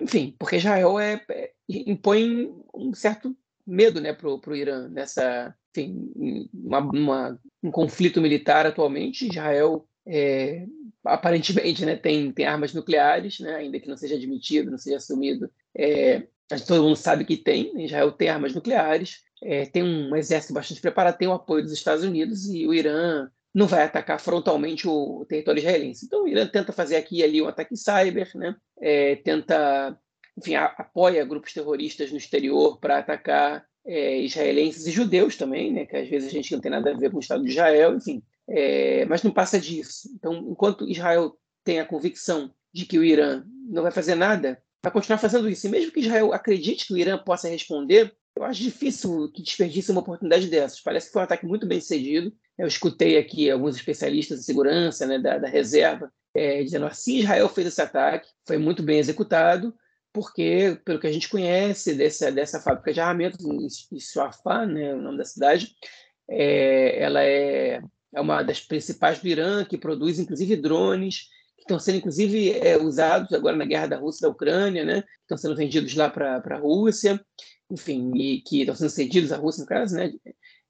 enfim, porque Israel é, é impõe um certo medo né, para o Irã nessa enfim, uma, uma, um conflito militar atualmente. Israel é, aparentemente né, tem, tem armas nucleares, né, ainda que não seja admitido, não seja assumido. É, todo mundo sabe que tem. Né, Israel tem armas nucleares, é, tem um exército bastante preparado, tem o apoio dos Estados Unidos e o Irã não vai atacar frontalmente o território israelense. Então, o Irã tenta fazer aqui e ali um ataque cyber, né? É, tenta enfim, apoia grupos terroristas no exterior para atacar é, israelenses e judeus também, né, que às vezes a gente não tem nada a ver com o Estado de Israel, enfim, é, mas não passa disso. Então, enquanto Israel tem a convicção de que o Irã não vai fazer nada, vai continuar fazendo isso. E mesmo que Israel acredite que o Irã possa responder, eu acho difícil que desperdice uma oportunidade dessas. Parece que foi um ataque muito bem sucedido. Eu escutei aqui alguns especialistas de segurança né, da, da reserva é, dizendo assim: Israel fez esse ataque, foi muito bem executado, porque, pelo que a gente conhece dessa, dessa fábrica de armamentos, em Suafá, né, o nome da cidade, é, ela é é uma das principais do Irã, que produz inclusive drones, que estão sendo inclusive é, usados agora na guerra da Rússia e da Ucrânia, né? Que estão sendo vendidos lá para a Rússia, enfim, e que estão sendo cedidos à Rússia, no caso, né?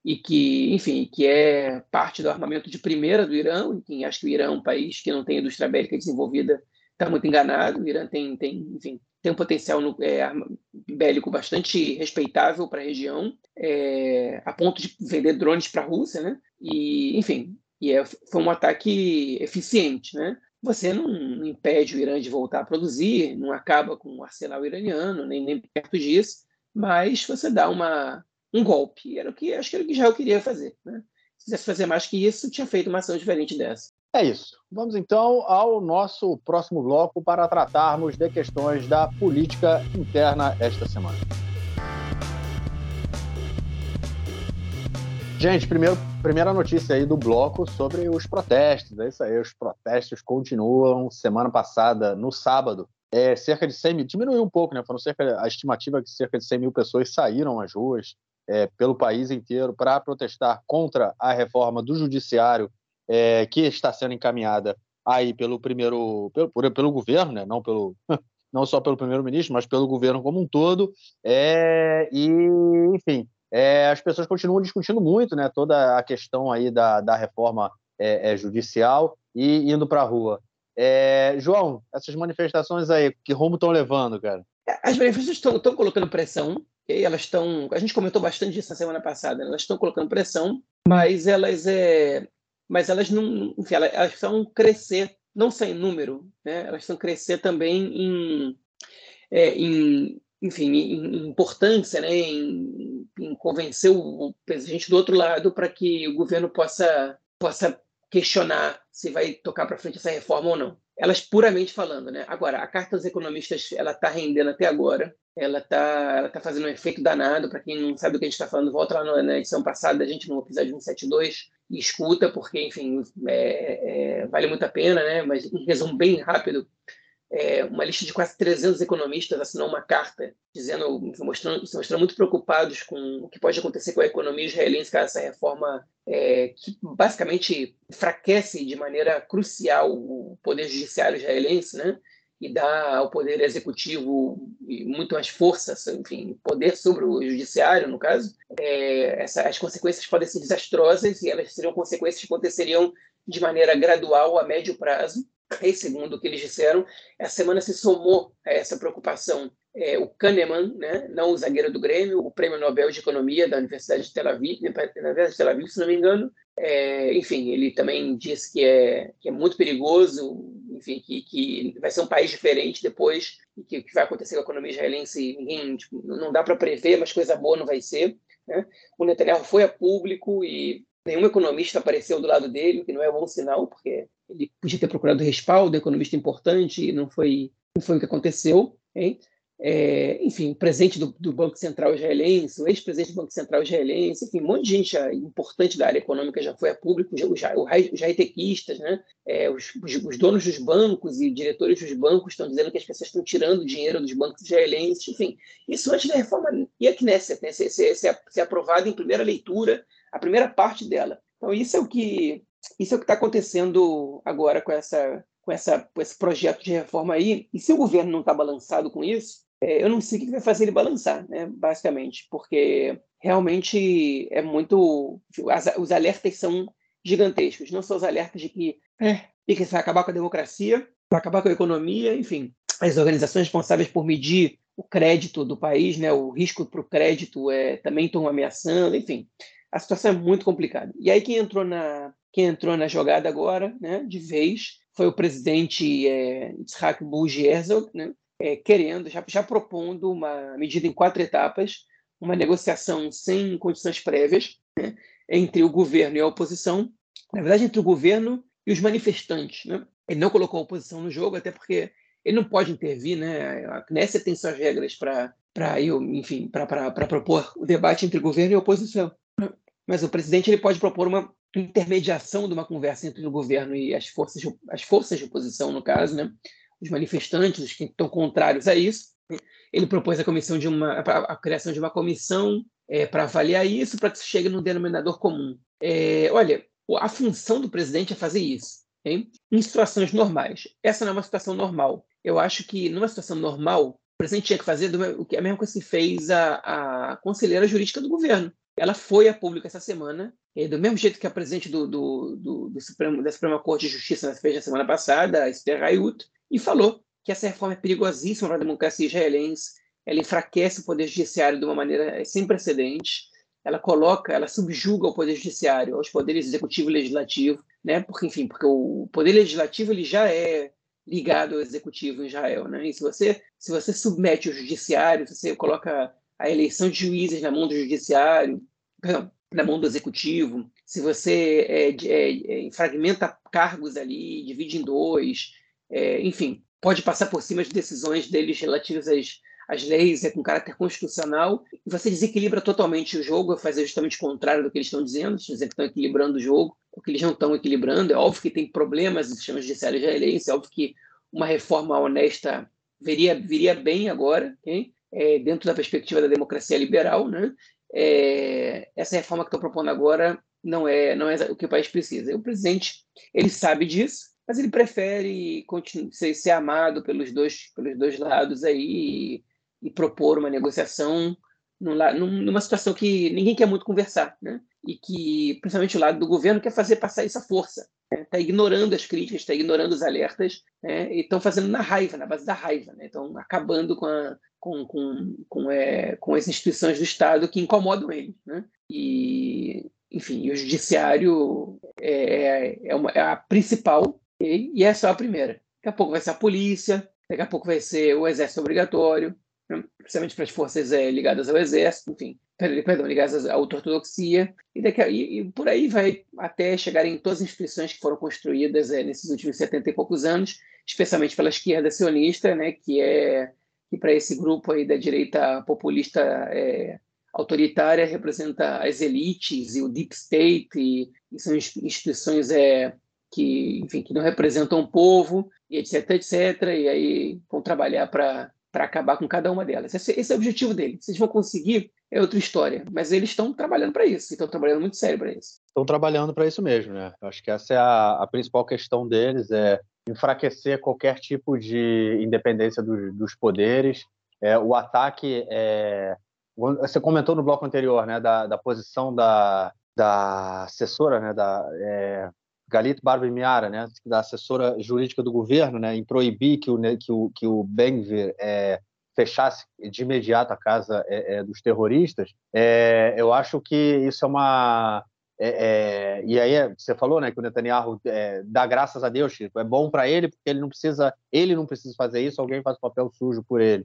E que, enfim, que é parte do armamento de primeira do Irã. Quem acha que o Irã é um país que não tem indústria bélica desenvolvida está muito enganado. O Irã tem, tem, enfim, tem um potencial é, bélico bastante respeitável para a região, é, a ponto de vender drones para a Rússia, né? E, enfim, e é, foi um ataque eficiente, né? Você não, não, impede o Irã de voltar a produzir, não acaba com o arsenal iraniano, nem, nem perto disso, mas você dá uma, um golpe. Era o que acho que era o que Israel queria fazer. Né? Se quisesse fazer mais que isso, tinha feito uma ação diferente dessa. É isso. Vamos então ao nosso próximo bloco para tratarmos de questões da política interna esta semana. Gente, primeiro, primeira notícia aí do bloco sobre os protestos. É isso aí, os protestos continuam. Semana passada, no sábado, é, cerca de 100 mil, diminuiu um pouco, né? Foram cerca, a estimativa é que cerca de 100 mil pessoas saíram às ruas é, pelo país inteiro para protestar contra a reforma do judiciário é, que está sendo encaminhada aí pelo primeiro, pelo, pelo governo, né? Não pelo não só pelo primeiro-ministro, mas pelo governo como um todo. É, e, enfim, é, as pessoas continuam discutindo muito né, toda a questão aí da, da reforma é, é, judicial e indo para a rua. É, João, essas manifestações aí, que rumo estão levando, cara? As manifestações estão colocando pressão, e elas estão. A gente comentou bastante disso na semana passada, né? elas estão colocando pressão, mas elas é, mas elas não, enfim, elas, elas crescer, não só em número, né? elas precisam crescer também em, é, em enfim, em importância, né, em, em convencer o presidente do outro lado para que o governo possa, possa questionar se vai tocar para frente essa reforma ou não. Elas puramente falando, né? Agora, a carta dos economistas ela está rendendo até agora. Ela está ela tá fazendo um efeito danado. Para quem não sabe do que a gente está falando, volta lá na edição passada, a gente no episódio 172 e escuta, porque, enfim, é, é, vale muito a pena, né? Mas, em resumo bem rápido, é, uma lista de quase 300 economistas assinou uma carta dizendo, mostrando, se mostrando muito preocupados com o que pode acontecer com a economia israelense caso essa reforma é, que basicamente enfraquece de maneira crucial o poder judiciário israelense, né? E dá ao poder executivo muito mais força, enfim, poder sobre o judiciário, no caso. É, essa, as consequências podem ser desastrosas e elas seriam consequências que aconteceriam de maneira gradual a médio prazo e segundo o que eles disseram, essa semana se somou a essa preocupação é, o Kahneman, né, não o zagueiro do Grêmio, o Prêmio Nobel de Economia da Universidade de Tel Aviv, na Universidade de Tel Aviv, se não me engano. É, enfim, ele também disse que é, que é muito perigoso, enfim, que, que vai ser um país diferente depois, e que o que vai acontecer com a economia israelense, ninguém, tipo, não dá para prever, mas coisa boa não vai ser. Né? O Netanyahu foi a público e nenhum economista apareceu do lado dele, o que não é bom sinal, porque ele podia ter procurado respaldo, economista importante, e não foi, não foi o que aconteceu. É, enfim, presidente do, do, Banco Central israelense, o ex-presidente do Banco Central israelense, enfim, um monte de gente importante da área econômica já foi a público, os, os, os high-techistas, né? É, os, os, donos dos bancos e diretores dos bancos estão dizendo que as pessoas estão tirando dinheiro dos bancos israelenses, enfim, isso antes da reforma e a Knesset, né? ser, ser, ser aprovada em primeira leitura, a primeira parte dela. Então, isso é o que isso é o que está acontecendo agora com, essa, com, essa, com esse projeto de reforma aí. E se o governo não está balançado com isso, é, eu não sei o que vai fazer ele balançar, né, basicamente, porque realmente é muito. As, os alertas são gigantescos. Não são os alertas de que, é, que vai acabar com a democracia, vai acabar com a economia, enfim. As organizações responsáveis por medir o crédito do país, né, o risco para o crédito é, também estão ameaçando, enfim. A situação é muito complicada. E aí quem entrou na, quem entrou na jogada agora, né, de vez, foi o presidente é, Yitzhak Buji Herzog, né, é, querendo, já, já propondo uma medida em quatro etapas, uma negociação sem condições prévias né, entre o governo e a oposição, na verdade, entre o governo e os manifestantes. Né? Ele não colocou a oposição no jogo, até porque ele não pode intervir, né? A Knesset tem suas regras para, enfim, para propor o debate entre governo e oposição. Mas o presidente ele pode propor uma intermediação de uma conversa entre o governo e as forças, as forças de oposição, no caso, né? os manifestantes, os que estão contrários a isso. Ele propôs a comissão de uma a, criação de uma comissão é, para avaliar isso, para que se chegue num denominador comum. É, olha, a função do presidente é fazer isso. Okay? Em situações normais. Essa não é uma situação normal. Eu acho que numa situação normal, o presidente tinha que fazer o que a mesma coisa que fez a, a conselheira jurídica do governo. Ela foi a público essa semana, do mesmo jeito que a presidente do, do, do, do Supremo, da Suprema Corte de Justiça fez na semana passada, a Esther Hayut, e falou que essa reforma é perigosíssima para a democracia israelense, ela enfraquece o poder judiciário de uma maneira sem precedentes, ela coloca, ela subjuga o poder judiciário aos poderes executivo e legislativo, né? Porque enfim, porque o poder legislativo ele já é ligado ao executivo em Israel, né? E se você se você submete o judiciário, se você coloca a eleição de juízes na mão do judiciário, perdão, na mão do executivo, se você é, é, é, fragmenta cargos ali, divide em dois, é, enfim, pode passar por cima as decisões deles relativas às, às leis, é com caráter constitucional, você desequilibra totalmente o jogo, fazer justamente o contrário do que eles estão dizendo, dizendo que estão equilibrando o jogo, o que eles não estão equilibrando. É óbvio que tem problemas no sistema judiciário israelense, é óbvio que uma reforma honesta viria, viria bem agora, é, dentro da perspectiva da democracia liberal, né? É, essa reforma que estou propondo agora não é não é o que o país precisa. O presidente ele sabe disso, mas ele prefere ser, ser amado pelos dois pelos dois lados aí e, propor uma negociação numa situação que ninguém quer muito conversar, né? E que principalmente o lado do governo quer fazer passar essa força está ignorando as críticas, está ignorando os alertas, né? e estão fazendo na raiva, na base da raiva, estão né? acabando com, a, com, com, com, é, com, as instituições do Estado que incomodam ele. Né? E, enfim, o judiciário é, é, uma, é a principal e, e é a primeira. Daqui a pouco vai ser a polícia, daqui a pouco vai ser o exército obrigatório, né? Principalmente para as forças é, ligadas ao exército, enfim perdão, ligadas à ortodoxia, e, daqui, e, e, por aí vai até chegar em todas as instituições que foram construídas é, nesses últimos 70 e poucos anos, especialmente pela esquerda sionista, né, que é que para esse grupo aí da direita populista é, autoritária representa as elites e o deep state e, e são instituições é, que enfim que não representam o povo e etc etc e aí vão trabalhar para para acabar com cada uma delas. Esse, esse, é o objetivo deles. Se eles vão conseguir, é outra história. Mas eles estão trabalhando para isso, estão trabalhando muito sério para isso. Estão trabalhando para isso mesmo, né? Acho que essa é a, a, principal questão deles, é enfraquecer qualquer tipo de independência dos, dos poderes. É, o ataque, é... você comentou no bloco anterior, né, da, da posição da, da assessora, né, da é... Galito Barba Miara, né, da assessora jurídica do governo, né, em proibir que o que o que o Benvir é, fechasse de imediato a casa é, é, dos terroristas, é, eu acho que isso é uma. É, é, e aí você falou, né, que o Netanyahu dá graças a Deus, Chico. É bom para ele porque ele não precisa, ele não precisa fazer isso. Alguém faz o papel sujo por ele,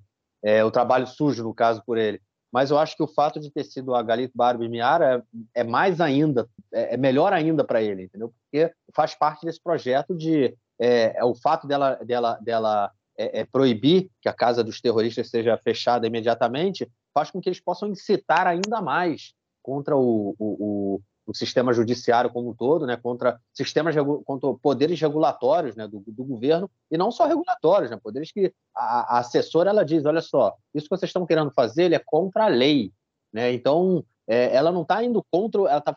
o trabalho sujo no caso por ele. Mas eu acho que o fato de ter sido a Galit Barbie Miara é, mais ainda, é, melhor ainda para ele, entendeu? Porque faz parte desse projeto de é, o fato dela, dela, dela é, é, proibir que a casa dos terroristas seja fechada imediatamente, faz com que eles possam incitar ainda mais contra o, o, o sistema judiciário como um todo, né, contra sistemas contra poderes regulatórios, né, do, do governo e não só regulatórios, né, poderes que a, a, assessora ela diz, olha só, isso que vocês estão querendo fazer, ele é contra a lei, né? Então é, ela não está indo contra, ela está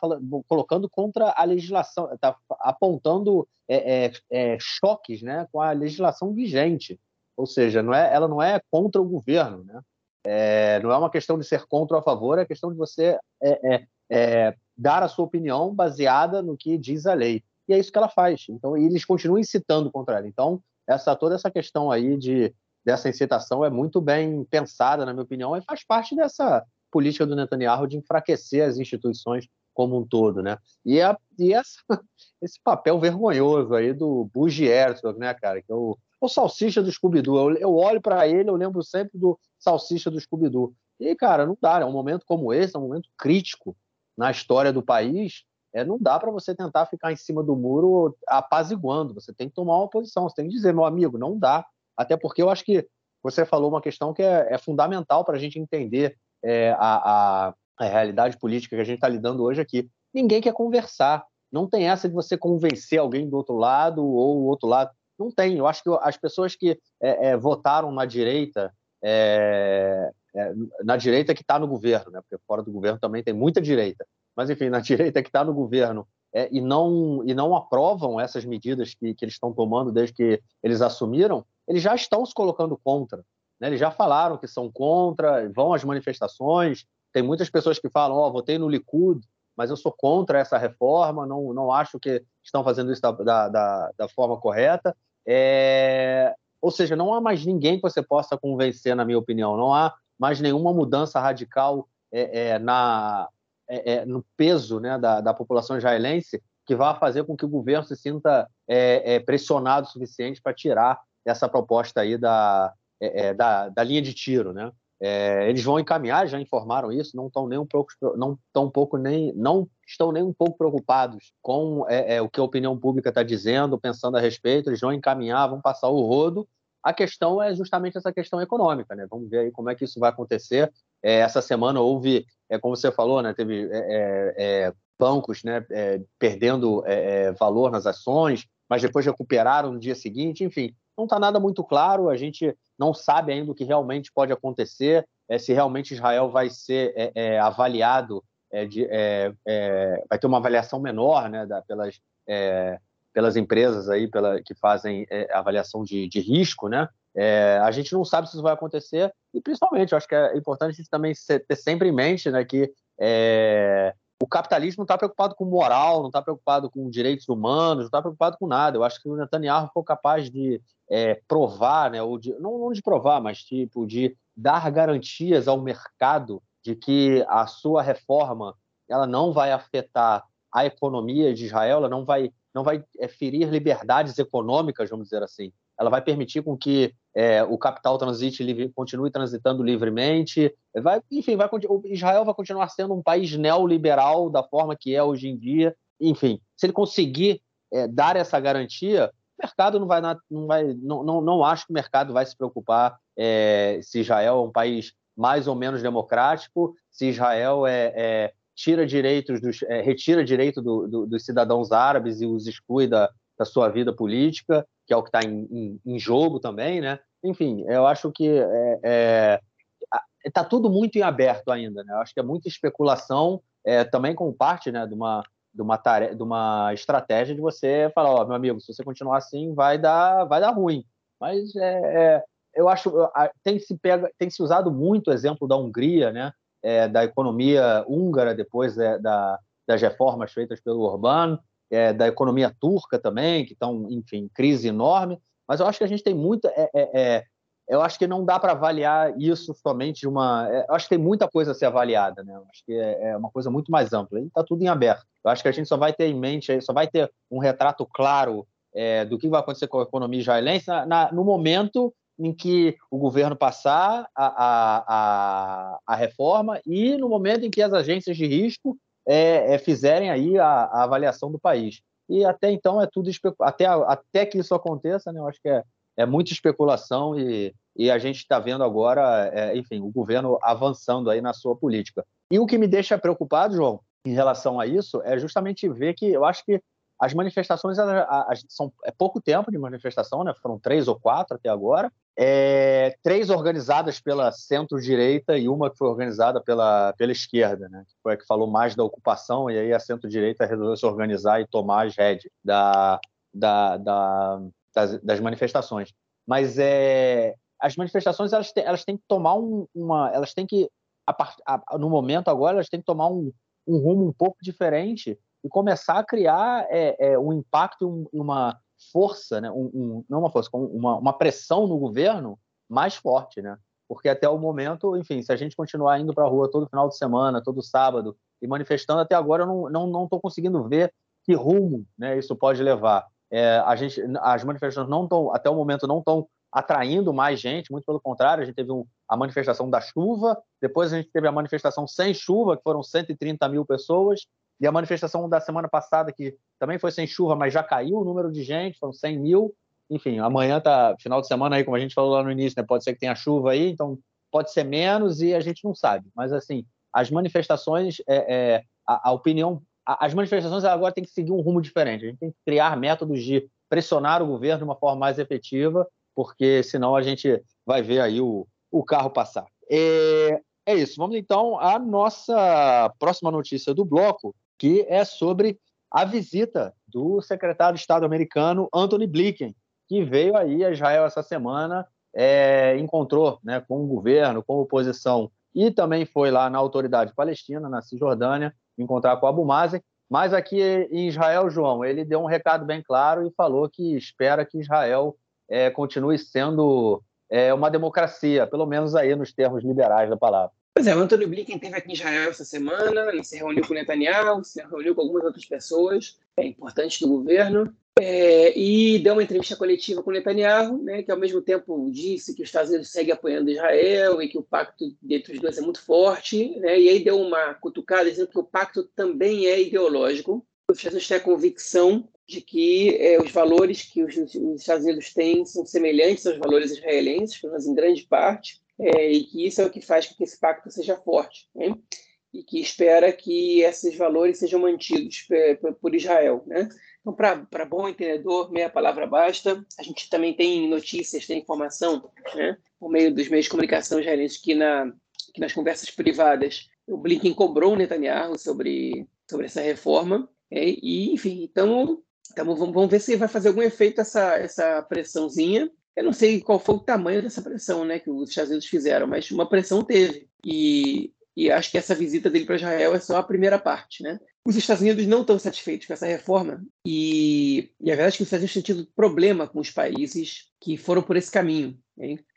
colocando contra a legislação, está apontando é, é, é, choques, né, com a legislação vigente. Ou seja, não é, ela não é contra o governo, né? É, não é uma questão de ser contra ou a favor, é questão de você é, dar a sua opinião baseada no que diz a lei. E é isso que ela faz. Então, eles continuam incitando contra ela. Então, essa toda essa questão aí de dessa incitação é muito bem pensada, na minha opinião, e faz parte dessa política do Netanyahu de enfraquecer as instituições como um todo, né? E, a, e essa, esse papel vergonhoso aí do Bougie Herzog, né, cara, que é o o Salsicha do Scooby-Doo. Eu, eu olho para ele, eu lembro sempre do Salsicha do Scooby-Doo. E, cara, não dá. É um momento como esse, é um momento crítico na história do país. É, não dá para você tentar ficar em cima do muro apaziguando. Você tem que tomar uma posição. Você tem que dizer, meu amigo, não dá. Até porque eu acho que você falou uma questão que é, é fundamental para a gente entender é, a, a, a realidade política que a gente está lidando hoje aqui. Ninguém quer conversar. Não tem essa de você convencer alguém do outro lado ou o outro lado. Não tem. Eu acho que as pessoas que é, é, votaram na direita, é, é na direita que está no governo, né? porque fora do governo também tem muita direita, mas enfim, na direita que está no governo é, e, não, e não aprovam essas medidas que, que eles estão tomando desde que eles assumiram, eles já estão se colocando contra. Né? Eles já falaram que são contra, vão às manifestações. Tem muitas pessoas que falam: Ó, oh, votei no Likud, mas eu sou contra essa reforma, não, não acho que estão fazendo isso da, da, da forma correta. É... Ou seja, não há mais ninguém que você possa convencer, na minha opinião. Não há mais nenhuma mudança radical é, é, na, é, é, no peso né, da, da população israelense que vá fazer com que o governo se sinta é, pressionado o suficiente para tirar essa proposta aí da, da, da, linha de tiro, né? eles vão encaminhar, já informaram isso, não estão nem um pouco, não um pouco nem, não estão nem um pouco preocupados com o que a opinião pública está dizendo, pensando a respeito. Eles vão encaminhar, vão passar o rodo a questão é justamente essa questão econômica, né? Vamos ver aí como é que isso vai acontecer. É, essa semana houve, é, como você falou, né? Teve é, é, é bancos, né? É, perdendo valor nas ações, mas depois recuperaram no dia seguinte. Enfim, não está nada muito claro. A gente não sabe ainda o que realmente pode acontecer. se realmente Israel vai ser avaliado, de, vai ter uma avaliação menor, né? Da, pelas pelas empresas aí pela, que fazem é, avaliação de, de, risco, né? É, a gente não sabe se isso vai acontecer e principalmente acho que é importante a gente também ter sempre em mente, né, que é, o capitalismo não está preocupado com moral, não está preocupado com direitos humanos, não está preocupado com nada. Eu acho que o Netanyahu foi capaz de é, provar, né, ou de, não, não de provar, mas tipo de dar garantias ao mercado de que a sua reforma ela não vai afetar a economia de Israel, ela não vai não vai é, ferir liberdades econômicas, vamos dizer assim. Ela vai permitir com que é, o capital transite livre, continue transitando livremente. Vai, enfim, vai, Israel vai continuar sendo um país neoliberal da forma que é hoje em dia. Enfim, se ele conseguir é, dar essa garantia, o mercado não vai, não vai, não, não, não acho que o mercado vai se preocupar é, se Israel é um país mais ou menos democrático, se Israel é, é tira direitos dos, é, retira direito do, do, dos cidadãos árabes e os exclui da, da sua vida política, que é o que está em, em, em, jogo também, né? Enfim, eu acho que é, é, está tudo muito em aberto ainda, né? Eu acho que é muita especulação, é, também como parte, né, de uma de uma tarefa, de uma estratégia de você falar, ó, oh, meu amigo, se você continuar assim, vai dar, vai dar ruim. Mas é, é eu acho tem se pega, tem se usado muito o exemplo da Hungria, né? é, da economia húngara depois é, da, das reformas feitas pelo Orbán, é, da economia turca também, que estão, enfim, crise enorme. Mas eu acho que a gente tem muita. É, é, é, eu acho que não dá para avaliar isso somente de uma. eu acho que tem muita coisa a ser avaliada, né? Eu acho que é, uma coisa muito mais ampla. Está tudo em aberto. Eu acho que a gente só vai ter em mente, só vai ter um retrato claro do que vai acontecer com a economia israelense na, na, no momento em que o governo passar a, a, a, a reforma e no momento em que as agências de risco é, é, fizerem aí a, a, avaliação do país. E até então é tudo até, até que isso aconteça, né, eu acho que é, é muita especulação e, e a gente está vendo agora, é, enfim, o governo avançando aí na sua política. E o que me deixa preocupado, João, em relação a isso, é justamente ver que eu acho que as manifestações elas, elas, são é pouco tempo de manifestação, né? Foram três ou quatro até agora. É, três organizadas pela centro-direita e uma que foi organizada pela, pela esquerda, né? Que foi a que falou mais da ocupação e aí a centro-direita resolveu se organizar e tomar as rédeas da, da, da, das, das, manifestações. Mas é, as manifestações elas, têm, elas têm que tomar um, uma, elas têm que a, a, no momento agora elas têm que tomar um, um rumo um pouco diferente e começar a criar é, é, um impacto e uma força, né? Um, um, não uma força, uma, uma pressão no governo mais forte, né? Porque até o momento, enfim, se a gente continuar indo para a rua todo final de semana, todo sábado, e manifestando, até agora eu não estou não, não conseguindo ver que rumo né, isso pode levar. É, a gente, as manifestações não estão, até o momento, não estão atraindo mais gente, muito pelo contrário, a gente teve um, a manifestação da chuva, depois a gente teve a manifestação sem chuva, que foram 130 mil pessoas, e a manifestação da semana passada, que também foi sem chuva, mas já caiu o número de gente, foram 100 mil. Enfim, amanhã tá final de semana aí, como a gente falou lá no início, né? Pode ser que tenha chuva aí, então pode ser menos e a gente não sabe. Mas assim, as manifestações, é, é a, a, opinião, a, as manifestações agora têm que seguir um rumo diferente. A gente tem que criar métodos de pressionar o governo de uma forma mais efetiva, porque senão a gente vai ver aí o, o carro passar. É, é isso. Vamos então à nossa próxima notícia do bloco, que é sobre a visita do secretário de Estado americano Anthony Blinken, que veio aí a Israel essa semana, é, encontrou né, com o governo, com a oposição, e também foi lá na autoridade palestina, na Cisjordânia, encontrar com Abu Mazen. Mas aqui em Israel, João, ele deu um recado bem claro e falou que espera que Israel é, continue sendo é, uma democracia, pelo menos aí nos termos liberais da palavra. Pois é, o Antônio Blinken esteve aqui em Israel essa semana, ele se reuniu com Netanyahu, se reuniu com algumas outras pessoas é, importantes do governo, é, e deu uma entrevista coletiva com Netanyahu, né, que ao mesmo tempo disse que os Estados Unidos seguem apoiando Israel e que o pacto entre os dois é muito forte, né, e aí deu uma cutucada dizendo que o pacto também é ideológico. Os Estados Unidos têm a convicção de que é, os valores que os, os, Estados Unidos têm são semelhantes aos valores israelenses, pelo menos em grande parte, é, e que isso é o que faz com que esse pacto seja forte, né? e que espera que esses valores sejam mantidos por Israel. Né? Então, para bom entendedor, meia palavra basta. A gente também tem notícias, tem informação, né? por meio dos meios de comunicação israelenses, que, na, que nas conversas privadas o Blinken cobrou o Netanyahu sobre, sobre essa reforma. É, e, enfim, então, então vamos, vamos ver se vai fazer algum efeito essa, essa pressãozinha. Eu não sei qual foi o tamanho dessa pressão né, que os Estados Unidos fizeram, mas uma pressão teve. E, e acho que essa visita dele para Israel é só a primeira parte. Né? Os Estados Unidos não estão satisfeitos com essa reforma e, e a verdade é que os Estados Unidos têm tido problema com os países que foram por esse caminho.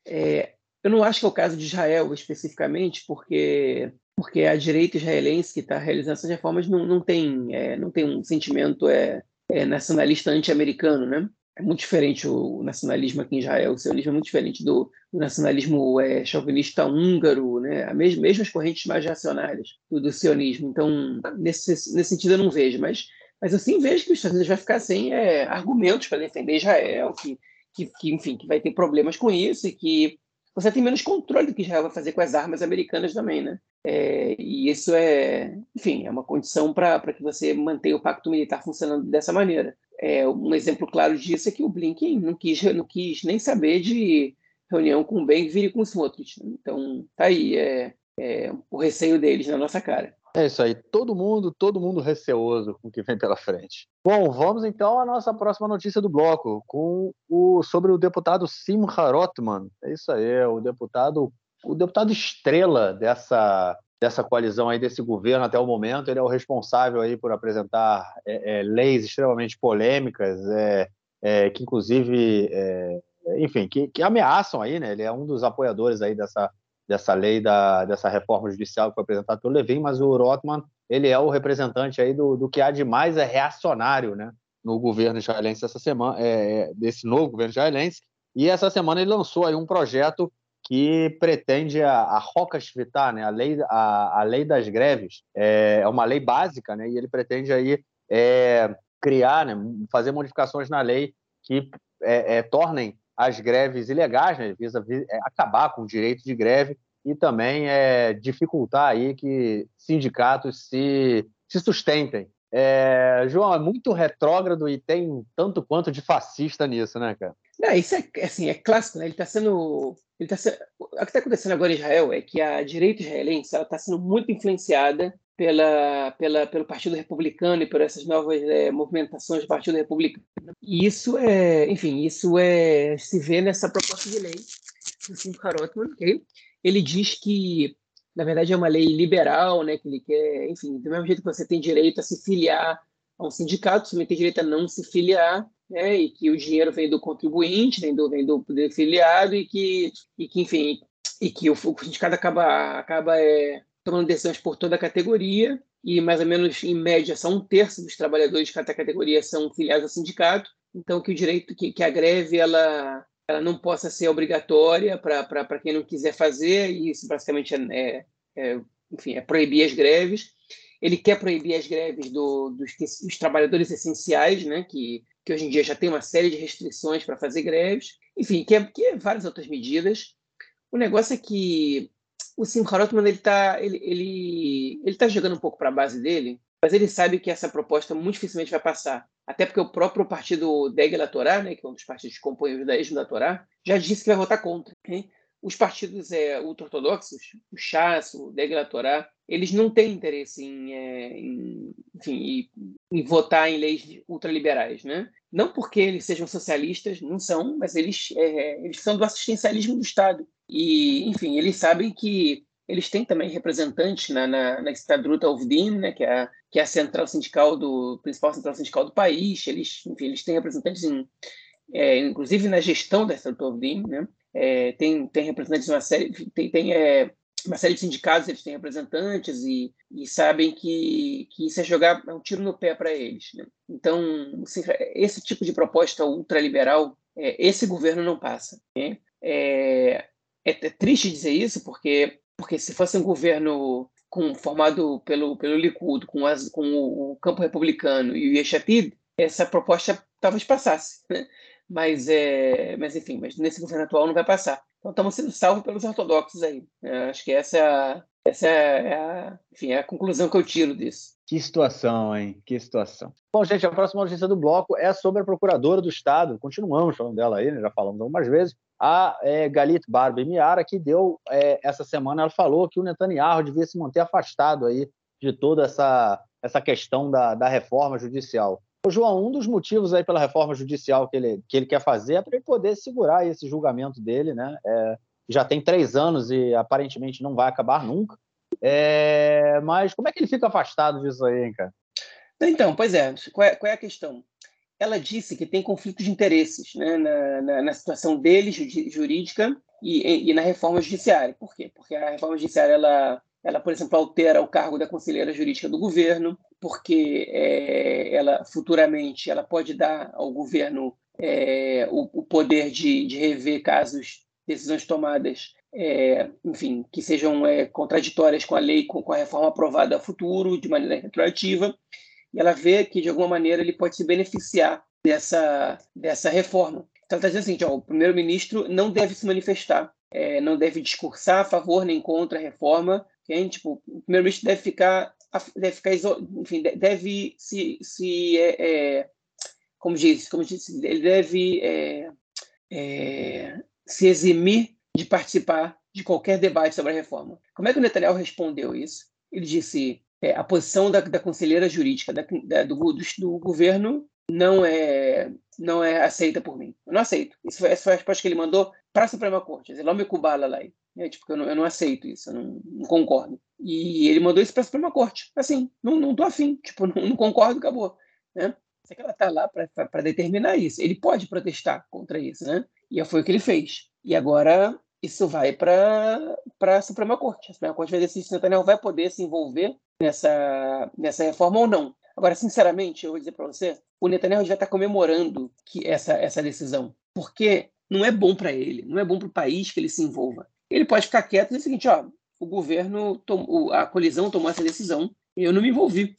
É, eu não acho que é o caso de Israel especificamente, porque porque a direita israelense que está realizando essas reformas não, não, tem, é, não tem um sentimento é, é nacionalista anti-americano, né? É muito diferente o nacionalismo aqui em Israel, o sionismo é muito diferente do, do nacionalismo é, chauvinista húngaro, né? A mesma, mesmo as correntes mais racionárias do, do sionismo. Então, nesse, nesse sentido, eu não vejo, mas, mas eu sim vejo que os Estados Unidos vai ficar sem é, argumentos para defender Israel, que, que, que, enfim, que vai ter problemas com isso e que você tem menos controle do que Israel vai fazer com as armas americanas também, né? É, e isso é, enfim, é uma condição para que você mantenha o pacto militar funcionando dessa maneira. É, um exemplo claro disso é que o Blinken não quis, não quis nem saber de reunião com o Ben-Gvir e com o Smotrich. Então, tá aí, é, é, o receio deles na nossa cara. É isso aí, todo mundo, todo mundo receoso com o que vem pela frente. Bom, vamos então à nossa próxima notícia do bloco, com o sobre o deputado Simcha Rotman. É isso aí, o deputado, o deputado estrela dessa dessa coalizão aí, desse governo até o momento. Ele é o responsável aí por apresentar é, é, leis extremamente polêmicas, é, é que inclusive, é, enfim, que, que, ameaçam aí, né? Ele é um dos apoiadores aí dessa, dessa lei, da, dessa reforma judicial que foi apresentada pelo Levin, mas o Rotman, ele é o representante aí do, do que há de mais é reacionário, né? No governo israelense essa semana, é, desse novo governo israelense. E essa semana ele lançou aí um projeto que pretende a, a Roca Shvitá, né, a, lei, a, a lei das greves, é, é uma lei básica, né, e ele pretende aí é, criar, né, fazer modificações na lei que é, é tornem as greves ilegais, né, visa, é, acabar com o direito de greve e também é, dificultar aí que sindicatos se, se sustentem. É, João, é muito retrógrado e tem tanto quanto de fascista nisso, né, cara? Não, isso é, assim, é clássico, né? Ele está sendo tá se... O que está acontecendo agora em Israel é que a direita israelense está sendo muito influenciada pela, pela, pelo Partido Republicano e por essas novas é, movimentações do Partido Republicano. E isso é, enfim, isso é se vê nessa proposta de lei do Simcha Rotman, okay? Ele diz que, na verdade, é uma lei liberal, né? Que ele quer, enfim, do mesmo jeito que você tem direito a se filiar um sindicato, também tem direito a não se filiar né, e que o dinheiro vem do contribuinte, vem do, vem do filiado e que, e que enfim, e que o, o sindicato acaba, acaba é, tomando decisões por toda a categoria e mais ou menos, em média, só um terço dos trabalhadores de cada categoria são filiados ao sindicato, então que o direito, que, que a greve, ela, ela não possa ser obrigatória para quem não quiser fazer, e isso basicamente é, é, é, enfim, é proibir as greves. Ele quer proibir as greves do, dos, dos trabalhadores essenciais, né, que que hoje em dia já tem uma série de restrições para fazer greves, enfim, que é, que é várias outras medidas. O negócio é que o Simcha Rotman ele está ele, ele, ele tá jogando um pouco para a base dele, mas ele sabe que essa proposta muito dificilmente vai passar. Até porque o próprio partido Degla Torá, né, que é um dos partidos que compõem o judaísmo da Torá, já disse que vai votar contra. Okay? Os partidos é, ultra-ortodoxos, o Chas, o Degla Torá, eles não têm interesse em, é, em, enfim, em, em, votar em leis ultraliberais, né? Não porque eles sejam socialistas, não são, mas eles, é, eles são do assistencialismo do Estado. E, enfim, eles sabem que eles têm também representantes na, na, na Estadruta né, que, é a, que é a central sindical do principal central sindical do país. Eles, enfim, eles têm representantes, em, é, inclusive na gestão da Estadruta Ovdin, né? É, tem, tem representantes de uma série, tem, tem é, uma série de sindicatos, eles têm representantes e, e sabem que, que isso é jogar é um tiro no pé para eles. Né? Então, assim, esse tipo de proposta ultraliberal, é, esse governo não passa. Né? É, é, é, triste dizer isso, porque, porque se fosse um governo com, formado pelo, pelo Likud, com, as, com o, o campo republicano e o Yeshatid, essa proposta talvez passasse. Né? Mas, é, mas enfim, mas nesse governo atual não vai passar. Então estamos sendo salvos pelos ortodoxos aí. É, acho que essa é a, essa é a, enfim, é a conclusão que eu tiro disso. Que situação, hein? Que situação. Bom, gente, a próxima notícia do bloco é sobre a procuradora do Estado. Continuamos falando dela aí, né? já falamos algumas vezes. A é, Galit Barbie Miara, que deu é, essa semana, ela falou que o Netanyahu devia se manter afastado aí de toda essa, essa questão da, da reforma judicial. O João, um dos motivos aí pela reforma judicial que ele, que ele quer fazer é para ele poder segurar esse julgamento dele, né? É, já tem três anos e aparentemente não vai acabar nunca. É, mas como é que ele fica afastado disso aí, hein, cara? Então, pois é, qual é, qual é a questão? Ela disse que tem conflito de interesses né, na, na, na situação dele, jurídica, e, e, na reforma judiciária. Por quê? Porque a reforma judiciária ela ela, por exemplo, altera o cargo da conselheira jurídica do governo, porque é, ela futuramente ela pode dar ao governo é, o, o, poder de, de, rever casos, decisões tomadas, é, enfim, que sejam é, contraditórias com a lei, com, com, a reforma aprovada a futuro, de maneira retroativa, e ela vê que, de alguma maneira, ele pode se beneficiar dessa, dessa reforma. Então, ela está dizendo assim, ó, o primeiro-ministro não deve se manifestar, é, não deve discursar a favor nem contra a reforma, tipo, o primeiro-ministro deve ficar, deve ficar, enfim, deve se, se é, é, como diz, como diz, ele deve é, é, se eximir de participar de qualquer debate sobre a reforma. Como é que o Netanyahu respondeu isso? Ele disse é, a posição da, da conselheira jurídica da, da, do, do, do, governo não é não é aceita por mim. Eu não aceito. Isso foi, essa foi a resposta que ele mandou para a Suprema Corte. Ele me cubala lá. É, tipo, eu não, eu não aceito isso, eu não, não, concordo. E ele mandou isso para a Suprema Corte. Assim, não, não tô afim, tipo, não, não concordo, acabou. Né? Só que ela está lá para determinar isso. Ele pode protestar contra isso, né? E foi o que ele fez. E agora isso vai para a Suprema Corte. A Suprema Corte vai decidir se Netanyahu vai poder se envolver nessa, nessa reforma ou não. Agora, sinceramente, eu vou dizer para você, o Netanyahu já está comemorando que essa, essa decisão, porque não é bom para ele, não é bom para o país que ele se envolva ele pode ficar quieto e dizer o seguinte, ó, o governo, tomou, a colisão tomou essa decisão, eu não me envolvi.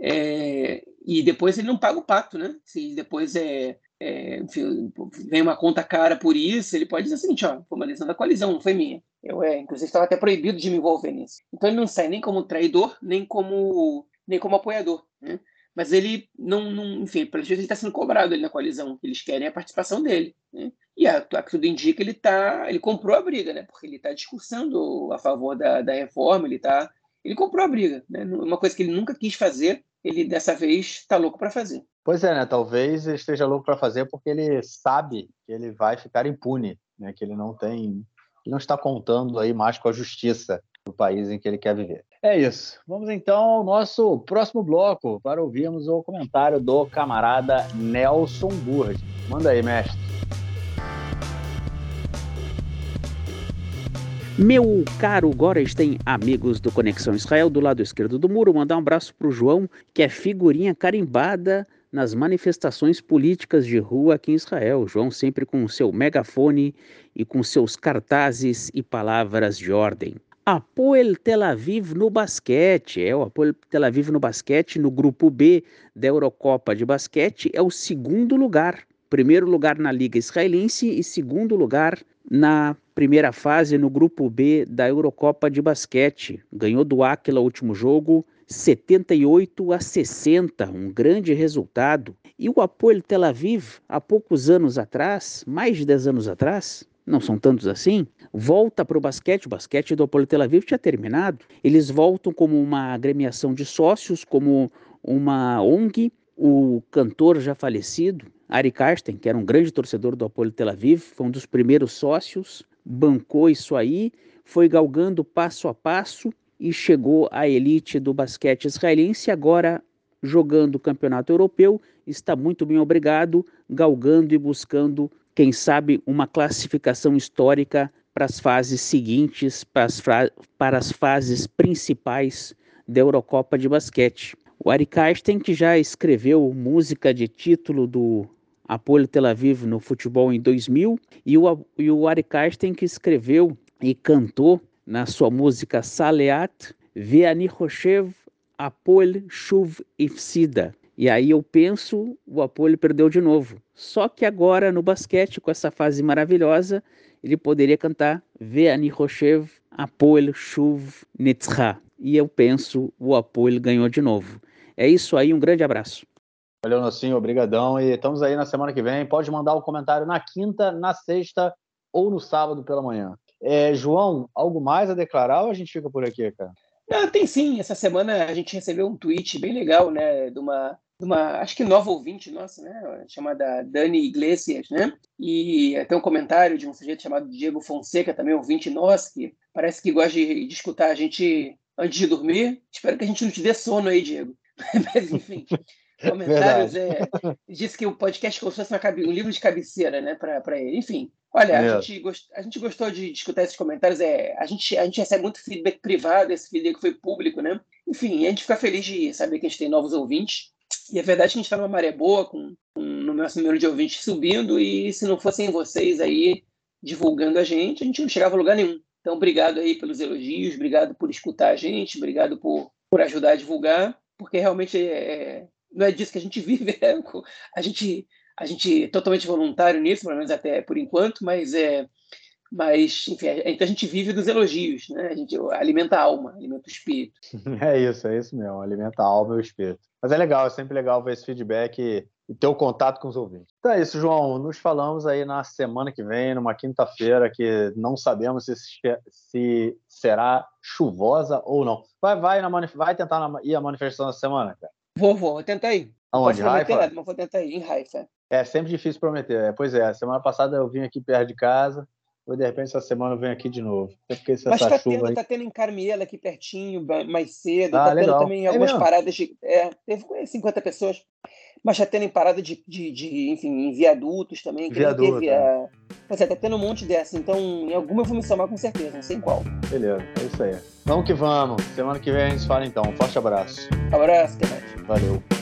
É, e depois ele não paga o pacto, né? Se depois é, é, enfim, vem uma conta cara por isso, ele pode dizer o seguinte, ó, foi uma decisão da colisão, não foi minha. Eu, é, inclusive, estava até proibido de me envolver nisso. Então ele não sai nem como traidor, nem como, nem como apoiador. Né? Mas ele não, não enfim, pelo jeito ele está sendo cobrado ali na coalizão. Eles querem a participação dele. Né? E a, a, tudo indica ele tá, ele comprou a briga, né? Porque ele está discursando a favor da, da reforma, ele tá, ele comprou a briga, né? Uma coisa que ele nunca quis fazer, ele dessa vez está louco para fazer. Pois é, né? Talvez esteja louco para fazer porque ele sabe que ele vai ficar impune, né? Que ele não tem, ele não está contando aí mais com a justiça do país em que ele quer viver. É isso. Vamos então ao nosso próximo bloco para ouvirmos o comentário do camarada Nelson Burd. Manda aí, mestre. Meu caro Gorenstein, amigos do Conexão Israel, do lado esquerdo do muro, mandar um abraço para o João, que é figurinha carimbada nas manifestações políticas de rua aqui em Israel. João sempre com seu megafone e com seus cartazes e palavras de ordem. Apoel Tel Aviv no basquete. É, o Apoel Tel Aviv no basquete, no grupo B da Eurocopa de basquete, é o segundo lugar. Primeiro lugar na Liga Israelense e segundo lugar na primeira fase no grupo B da Eurocopa de basquete. Ganhou do Aquila o último jogo, 78 a 60, um grande resultado. E o Apoel Tel Aviv, há poucos anos atrás, mais de 10 anos atrás, não são tantos assim, volta para o basquete. O basquete do Apolo Tel Aviv tinha terminado. Eles voltam como uma agremiação de sócios, como uma ONG. O cantor já falecido, Ari Karsten, que era um grande torcedor do Apolo Tel Aviv, foi um dos primeiros sócios, bancou isso aí, foi galgando passo a passo e chegou à elite do basquete israelense. Agora, jogando o campeonato europeu, está muito bem obrigado, galgando e buscando quem sabe, uma classificação histórica para as fases seguintes, para as, para as fases principais da Eurocopa de basquete. O Ari Karsten, que já escreveu música de título do Apolo Tel Aviv no futebol em 2000, e o, e o Ari Karsten, que escreveu e cantou na sua música Saleat, Ve'ani Roshev Apol Shuv Ifsida, e aí eu penso, o Apolo perdeu de novo. Só que agora no basquete, com essa fase maravilhosa, ele poderia cantar Ve'ani Roshev Apol Shuv Nitzcha. E eu penso, o Apolo ganhou de novo. É isso aí, um grande abraço. Valeu, Nocinho, obrigadão. E estamos aí na semana que vem. Pode mandar o um comentário na quinta, na sexta ou no sábado pela manhã. É, João, algo mais a declarar ou a gente fica por aqui, cara? Ah, tem sim. Essa semana a gente recebeu um tweet bem legal, né, de uma uma, acho que nova ouvinte nossa, né, chamada Dani Iglesias, né, e até um comentário de um sujeito chamado Diego Fonseca, também ouvinte nosso, que parece que gosta de, de escutar a gente antes de dormir. Espero que a gente não te dê sono aí, Diego. Mas, enfim, comentários é, disse que o podcast como se fosse um livro de cabeceira, né, para ele. Enfim, olha, a gente, gost, a gente gostou de escutar esses comentários. É, a, gente, a gente recebe muito feedback privado, esse feedback foi público, né? Enfim, a gente fica feliz de saber que a gente tem novos ouvintes. E é verdade que a gente está numa maré boa, com, com o nosso número de ouvintes subindo, e se não fossem vocês aí divulgando a gente, a gente não chegava a lugar nenhum. Então, obrigado aí pelos elogios, obrigado por escutar a gente, obrigado por, por ajudar a divulgar, porque realmente é, não é disso que a gente vive, é, a gente a gente é totalmente voluntário nisso, pelo menos até por enquanto, mas é mas enfim, então a gente vive dos elogios, né? A gente alimenta a alma, alimenta o espírito. É isso, é isso mesmo, alimenta a alma e o espírito. Mas é legal, é sempre legal ver esse feedback e, e ter o contato com os ouvintes. Então é isso, João. Nos falamos aí na semana que vem, numa quinta-feira, que não sabemos se, se será chuvosa ou não. Vai, vai, na vai tentar na, ir à manifestação essa semana, cara? Vou, vou, vou tentar ir. Aonde? Haifa? Nada, mas vou tentar ir em Haifa. É sempre difícil prometer. É, pois é, semana passada eu vim aqui perto de casa, ou de repente essa semana eu venho aqui de novo. Até porque Mas tá tendo, aí... tá tendo em Carmela aqui pertinho, mais cedo. Ah, tá legal. tendo também é algumas mesmo? paradas de. É, teve 50 pessoas. Mas tá tendo em parada de, de, de enfim, em viadutos também. Que Viaduto. Teve, é. Pois é, tá tendo um monte dessa. Então, em alguma eu vou me somar com certeza, não sei qual. Beleza, é isso aí. Vamos que vamos. Semana que vem a gente fala então. Um forte abraço. Abraço, até mais. Valeu.